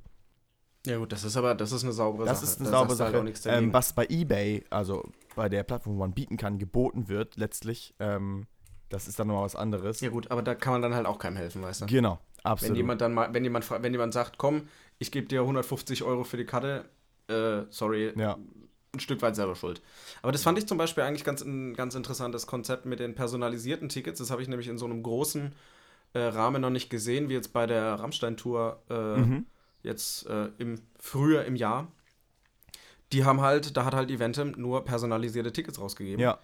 Speaker 3: Ja gut, das ist aber, das ist eine saubere
Speaker 2: Das
Speaker 3: Sache.
Speaker 2: ist eine
Speaker 3: Da
Speaker 2: saubere
Speaker 3: halt
Speaker 2: Sache.
Speaker 3: dagegen.
Speaker 2: ähm, was bei eBay, also bei der Plattform, wo man bieten kann, geboten wird, letztlich, ähm, das ist dann nochmal was anderes.
Speaker 3: ja gut, aber da kann man dann halt auch keinem helfen, weißt du?
Speaker 2: Genau, absolut.
Speaker 3: Wenn jemand dann mal, wenn jemand, wenn jemand sagt, komm, ich gebe dir 150 Euro für die Karte, äh, sorry,
Speaker 2: ja,
Speaker 3: ein Stück weit selber schuld. Aber das fand ich zum Beispiel eigentlich ganz, ein ganz interessantes Konzept mit den personalisierten Tickets. Das habe ich nämlich in so einem großen äh, Rahmen noch nicht gesehen, wie jetzt bei der Rammstein-Tour äh,
Speaker 2: mhm.
Speaker 3: jetzt äh, im früher im Jahr. Die haben halt, da hat halt Eventim nur personalisierte Tickets rausgegeben.
Speaker 2: ja,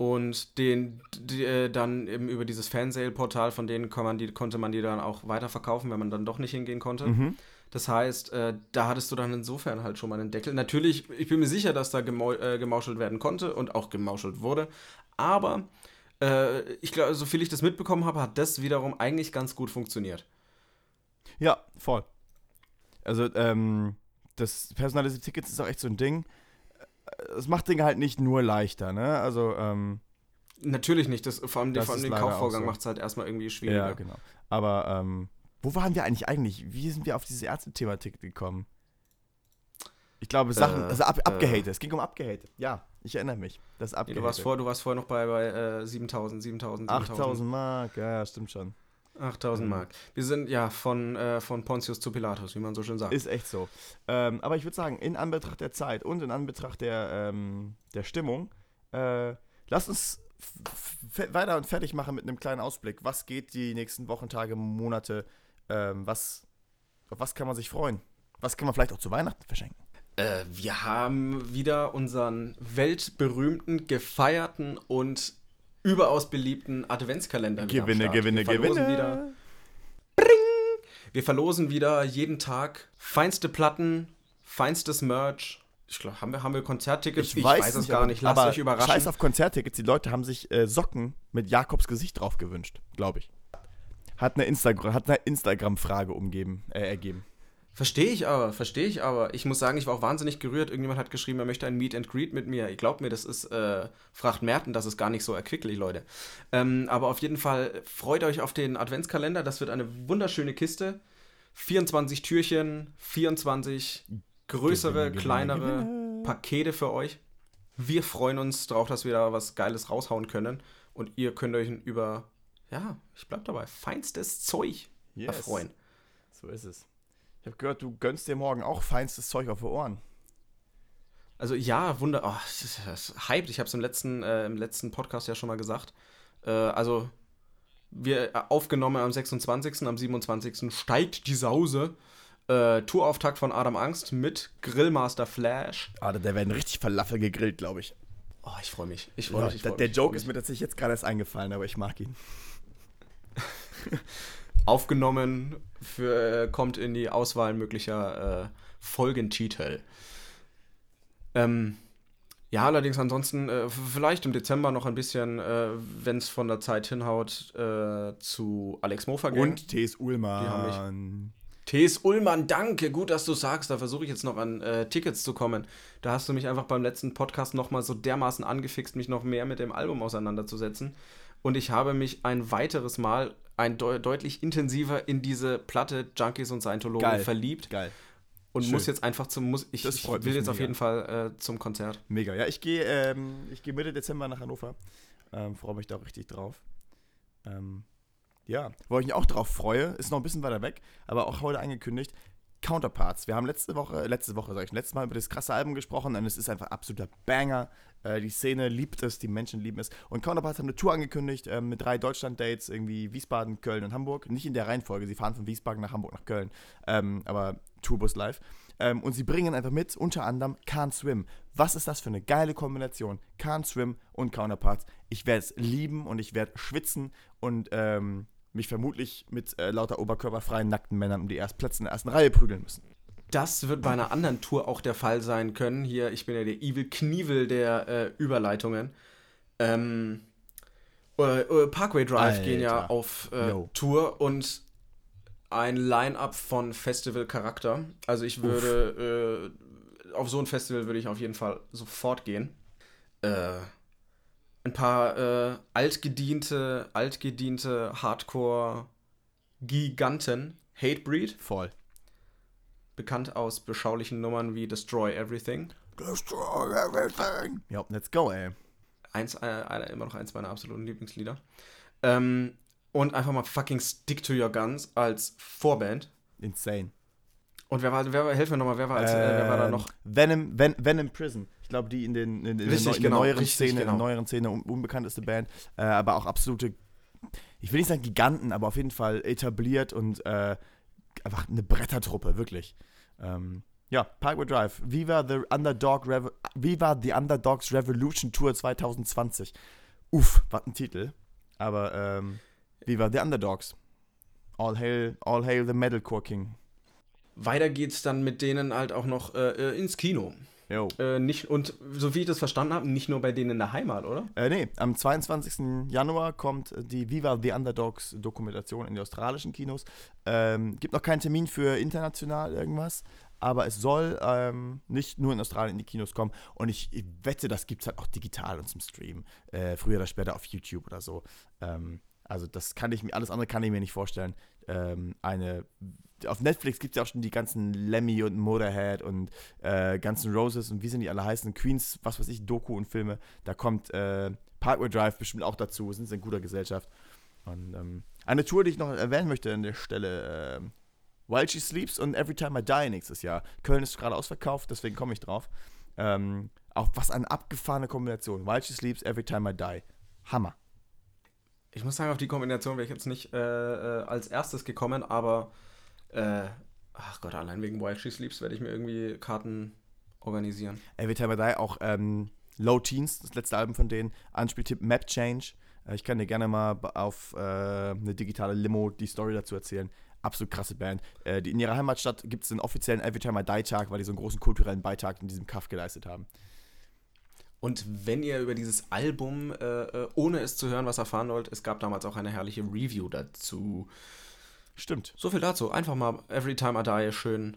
Speaker 3: Und den die, äh, dann eben über dieses Fansale-Portal, von denen man die, konnte man die dann auch weiterverkaufen, wenn man dann doch nicht hingehen konnte.
Speaker 2: mhm.
Speaker 3: Das heißt, äh, da hattest du dann insofern halt schon mal einen Deckel. Natürlich, ich bin mir sicher, dass da gemau äh, gemauschelt werden konnte und auch gemauschelt wurde. Aber äh, ich glaube, so viel ich das mitbekommen habe, hat das wiederum eigentlich ganz gut funktioniert.
Speaker 2: ja, voll. Also, ähm, das personalisierte Tickets ist auch echt so ein Ding. Es macht Dinge halt nicht nur leichter, ne? Also, ähm,
Speaker 3: Natürlich nicht. Das, vor allem,
Speaker 2: Das
Speaker 3: vor allem den Kaufvorgang
Speaker 2: so.
Speaker 3: macht es halt erstmal irgendwie schwieriger.
Speaker 2: ja, genau. Aber, ähm, wo waren wir eigentlich eigentlich? Wie sind wir auf dieses Ärzte-Thema-Ticket gekommen? Ich glaube, Sachen,
Speaker 3: Äh,
Speaker 2: also ab,
Speaker 3: äh.
Speaker 2: abgehatet. Es ging um abgehatet. Ja, ich erinnere mich. Das abgehatet.
Speaker 3: du, warst vor, du warst vorher noch bei, bei äh, 7000, 7000, 7000.
Speaker 2: 8000 Mark, ja, stimmt schon.
Speaker 3: 8000
Speaker 2: Mhm.
Speaker 3: Mark. Wir sind ja von, äh, von Pontius zu Pilatus, wie man so schön sagt.
Speaker 2: Ist echt so. Ähm, aber ich würde sagen, in Anbetracht der Zeit und in Anbetracht der, ähm, der Stimmung, äh, lass uns weiter und fertig machen mit einem kleinen Ausblick. Was geht die nächsten Wochen, Tage, Monate? Ähm, was, auf was kann man sich freuen? Was kann man vielleicht auch zu Weihnachten verschenken?
Speaker 3: Äh, wir haben wieder unseren weltberühmten, gefeierten und überaus beliebten Adventskalender. wieder
Speaker 2: Gewinne,
Speaker 3: Start.
Speaker 2: Gewinne,
Speaker 3: wir verlosen
Speaker 2: Gewinne.
Speaker 3: Wieder, wir verlosen wieder jeden Tag feinste Platten, feinstes Merch. Ich glaube, haben wir, haben wir Konzerttickets? es
Speaker 2: nicht,
Speaker 3: gar nicht. Lasst
Speaker 2: aber
Speaker 3: euch überraschen.
Speaker 2: Scheiß auf Konzerttickets. Die Leute haben sich äh, Socken mit Jakobs Gesicht drauf gewünscht, glaube ich. Hat eine Instagram, hat eine Instagram-Frage umgeben, äh, ergeben.
Speaker 3: Verstehe ich aber, verstehe ich aber. Ich muss sagen, ich war auch wahnsinnig gerührt. Irgendjemand hat geschrieben, er möchte ein Meet and Greet mit mir. Ich glaube mir, das ist, äh, fragt Merten, das ist gar nicht so erquicklich, Leute. Ähm, aber auf jeden Fall freut euch auf den Adventskalender. Das wird eine wunderschöne Kiste. 24 Türchen, 24 größere,
Speaker 2: Gewinne, Gewinne,
Speaker 3: kleinere
Speaker 2: Gewinne.
Speaker 3: Pakete für euch. Wir freuen uns darauf, dass wir da was Geiles raushauen können. Und ihr könnt euch über, ja, ich bleib dabei, feinstes Zeug erfreuen.
Speaker 2: So ist es. Ich habe gehört, du gönnst dir morgen auch feinstes Zeug auf die Ohren.
Speaker 3: Also ja, Wunder, oh, das ist, das hyped. Ich habe es im letzten, äh, im letzten Podcast ja schon mal gesagt. Äh, also wir äh, aufgenommen am 26., am 27. steigt die Sause. Äh, Tourauftakt von Adam Angst mit Grillmaster Flash.
Speaker 2: Ah, da werden richtig Falafel gegrillt, glaube ich.
Speaker 3: Oh, ich freue mich. Ich freue
Speaker 2: Ja,
Speaker 3: mich. Ich
Speaker 2: der
Speaker 3: freu
Speaker 2: der
Speaker 3: mich, ich
Speaker 2: Joke ist mir tatsächlich jetzt gerade erst eingefallen, aber ich mag ihn.
Speaker 3: aufgenommen für, äh, kommt in die Auswahl möglicher äh, Folgentitel. Ähm, ja, allerdings ansonsten äh, vielleicht im Dezember noch ein bisschen, äh, wenn es von der Zeit hinhaut, äh, zu Alex Mofa gehen.
Speaker 2: Und T.S. Ullmann.
Speaker 3: T.S. Ullmann, danke, gut, dass du sagst. Da versuche ich jetzt noch an äh, Tickets zu kommen. Da hast du mich einfach beim letzten Podcast nochmal so dermaßen angefixt, mich noch mehr mit dem Album auseinanderzusetzen. Und ich habe mich ein weiteres Mal ein deu deutlich intensiver in diese Platte Junkies und Scientologen
Speaker 2: Geil.
Speaker 3: verliebt
Speaker 2: Geil.
Speaker 3: und
Speaker 2: Schön.
Speaker 3: muss jetzt einfach zum muss ich, ich will jetzt auf
Speaker 2: mega.
Speaker 3: jeden Fall äh, zum Konzert.
Speaker 2: Mega. Ja, ich gehe ähm, ich gehe Mitte Dezember nach Hannover. Ähm, freue mich da auch richtig drauf. Ähm, ja, wo ich mich auch drauf freue, ist noch ein bisschen weiter weg, aber auch heute angekündigt. Counterparts. Wir haben letzte Woche, letzte Woche, sag ich, letztes Mal über das krasse Album gesprochen und es ist einfach absoluter Banger. Äh, die Szene liebt es, die Menschen lieben es. Und Counterparts haben eine Tour angekündigt äh, mit drei Deutschland-Dates, irgendwie Wiesbaden, Köln und Hamburg. Nicht in der Reihenfolge, sie fahren von Wiesbaden nach Hamburg nach Köln, ähm, aber Tourbus live. Ähm, und sie bringen einfach mit, unter anderem Can't Swim. Was ist das für eine geile Kombination? Can't Swim und Counterparts. Ich werde es lieben und ich werde schwitzen und ähm, mich vermutlich mit äh, lauter oberkörperfreien, nackten Männern um die ersten Plätze in der ersten Reihe prügeln müssen.
Speaker 3: Das wird bei einer anderen Tour auch der Fall sein können. Hier, ich bin ja der Evil Knievel der äh, Überleitungen. Ähm, äh, äh, Parkway Drive
Speaker 2: Alter.
Speaker 3: gehen ja auf äh,
Speaker 2: Yo.
Speaker 3: Tour und ein Line-up von Festival-Charakter. Also ich würde äh, auf so ein Festival würde ich auf jeden Fall sofort gehen. Äh, ein paar altgediente, altgediente Hardcore-Giganten. Hatebreed,
Speaker 2: Voll.
Speaker 3: Bekannt aus beschaulichen Nummern wie Destroy Everything.
Speaker 2: Destroy everything. Ja, let's go, ey.
Speaker 3: Eins, äh, einer, immer noch eins meiner absoluten Lieblingslieder. Ähm, und einfach mal fucking Stick to Your Guns als Vorband.
Speaker 2: Insane.
Speaker 3: Und wer war, wer war, helf mir nochmal, wer war, als, äh, wer war da
Speaker 2: Ähm,
Speaker 3: noch?
Speaker 2: Venom, Ven, Venom Prison. Ich glaube, die in, den, in, in,
Speaker 3: Richtig,
Speaker 2: der, neu- in
Speaker 3: genau,
Speaker 2: der neueren Szene, in
Speaker 3: genau.
Speaker 2: der neueren Szene un unbekannteste Band, äh, aber auch absolute, ich will nicht sagen Giganten, aber auf jeden Fall etabliert und äh, einfach eine Brettertruppe, wirklich. Ähm, ja, Parkway Drive. Viva the Underdog Viva the Underdogs Revolution Tour 2020. Uff, was ein Titel. Aber ähm, Viva the Underdogs. All hail, all hail the Metalcore King.
Speaker 3: Weiter geht's dann mit denen halt auch noch äh, äh, ins Kino. Äh, nicht, und so wie ich das verstanden habe, nicht nur bei denen in der Heimat, oder?
Speaker 2: Äh, nee, am 22. Januar kommt die Viva the Underdogs Dokumentation in die australischen Kinos. Ähm, gibt noch keinen Termin für international irgendwas, aber es soll ähm, nicht nur in Australien in die Kinos kommen. Und ich, ich wette, das gibt es halt auch digital und zum Stream. Äh, früher oder später auf YouTube oder so. Ähm, also das kann ich mir, alles andere kann ich mir nicht vorstellen. Ähm, eine auf Netflix gibt es ja auch schon die ganzen Lemmy und Motorhead und äh, ganzen Roses und wie sind die alle heißen, Queens, was weiß ich, Doku und Filme. Da kommt äh, Parkway Drive bestimmt auch dazu, sind sie in guter Gesellschaft. Und ähm, eine Tour, die ich noch erwähnen möchte an der Stelle, äh, While She Sleeps und Every Time I Die nächstes Jahr. Köln ist gerade ausverkauft, deswegen komme ich drauf. Ähm, auch was eine abgefahrene Kombination. While She Sleeps, Every Time I Die. Hammer.
Speaker 3: Ich muss sagen, auf die Kombination wäre ich jetzt nicht äh, äh, als erstes gekommen, aber äh, ach Gott, allein wegen While She Sleeps werde ich mir irgendwie Karten organisieren.
Speaker 2: Every Time I Die auch ähm, Low Teens, das letzte Album von denen. Anspieltipp Map Change. Äh, ich kann dir gerne mal auf äh, eine digitale Limo die Story dazu erzählen. Absolut krasse Band. Äh, die, in ihrer Heimatstadt gibt es einen offiziellen Every Time I Die Tag, weil die so einen großen kulturellen Beitrag in diesem Kaff geleistet haben.
Speaker 3: Und wenn ihr über dieses Album, äh, äh, ohne es zu hören, was erfahren wollt, es gab damals auch eine herrliche Review dazu.
Speaker 2: Stimmt.
Speaker 3: So viel dazu. Einfach mal Every Time I Die schön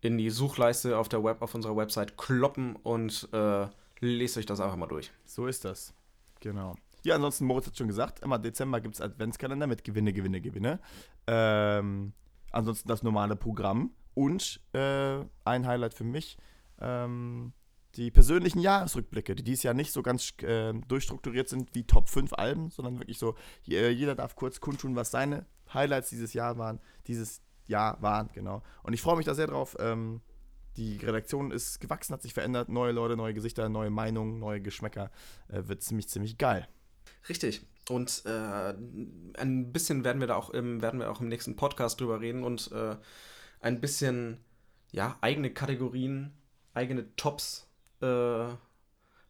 Speaker 3: in die Suchleiste auf der Web, auf unserer Website kloppen und äh, lest euch das einfach mal durch.
Speaker 2: So ist das. Genau. Ja, ansonsten, Moritz hat schon gesagt, immer Dezember gibt es Adventskalender mit Gewinne, Gewinne, Gewinne. Ähm, ansonsten das normale Programm und äh, ein Highlight für mich, ähm, die persönlichen Jahresrückblicke, die dieses Jahr nicht so ganz äh, durchstrukturiert sind wie Top 5 Alben, sondern wirklich so, jeder darf kurz kundtun, was seine Highlights dieses Jahr waren, dieses Jahr waren, genau. Und ich freue mich da sehr drauf. Ähm, die Redaktion ist gewachsen, hat sich verändert, neue Leute, neue Gesichter, neue Meinungen, neue Geschmäcker. Äh, wird ziemlich, ziemlich geil.
Speaker 3: Richtig. Und äh, ein bisschen werden wir da auch im, werden wir auch im nächsten Podcast drüber reden und äh, ein bisschen ja, eigene Kategorien, eigene Tops äh,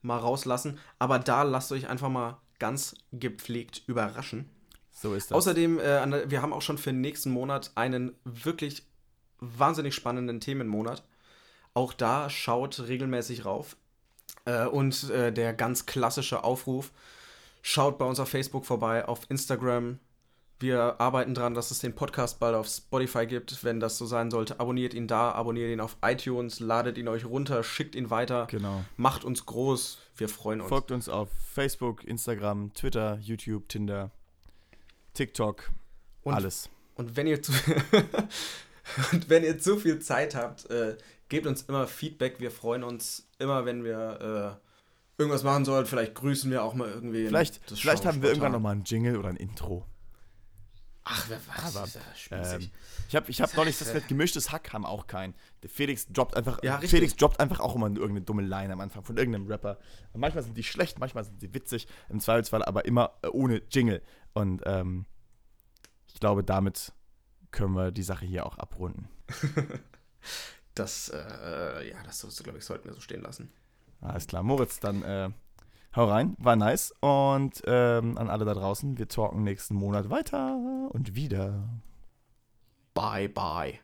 Speaker 3: mal rauslassen. Aber da lasst euch einfach mal ganz gepflegt überraschen.
Speaker 2: So ist das.
Speaker 3: Außerdem, äh, wir haben auch schon für den nächsten Monat einen wirklich wahnsinnig spannenden Themenmonat. Auch da schaut regelmäßig rauf. Äh, und äh, der ganz klassische Aufruf, schaut bei uns auf Facebook vorbei, auf Instagram. Wir arbeiten daran, dass es den Podcast bald auf Spotify gibt. Wenn das so sein sollte, abonniert ihn da, abonniert ihn auf iTunes, ladet ihn euch runter, schickt ihn weiter.
Speaker 2: Genau.
Speaker 3: Macht uns groß. Wir freuen uns.
Speaker 2: Folgt uns auf Facebook, Instagram, Twitter, YouTube, Tinder, TikTok,
Speaker 3: und,
Speaker 2: alles.
Speaker 3: Und wenn ihr zu, und wenn ihr zu viel Zeit habt, äh, gebt uns immer Feedback. Wir freuen uns immer, wenn wir äh, irgendwas machen sollten. Vielleicht grüßen wir auch mal irgendwie.
Speaker 2: Vielleicht, vielleicht haben wir irgendwann nochmal ein Jingle oder ein Intro.
Speaker 3: Ach, wer weiß. Aber,
Speaker 2: ähm, ich habe ich hab neulich das mit gemischtes Hack haben auch keinen. Der Felix droppt einfach,
Speaker 3: ja,
Speaker 2: Felix droppt einfach auch immer irgendeine dumme Line am Anfang von irgendeinem Rapper. manchmal sind die schlecht, manchmal sind sie witzig, im Zweifelsfall aber immer äh, ohne Jingle. Und ähm, ich glaube, damit können wir die Sache hier auch abrunden.
Speaker 3: das, äh, ja, das, glaube ich, sollten wir so stehen lassen.
Speaker 2: Alles klar, Moritz, dann äh, hau rein, war nice. Und ähm, an alle da draußen, wir talken nächsten Monat weiter und wieder.
Speaker 3: Bye, bye.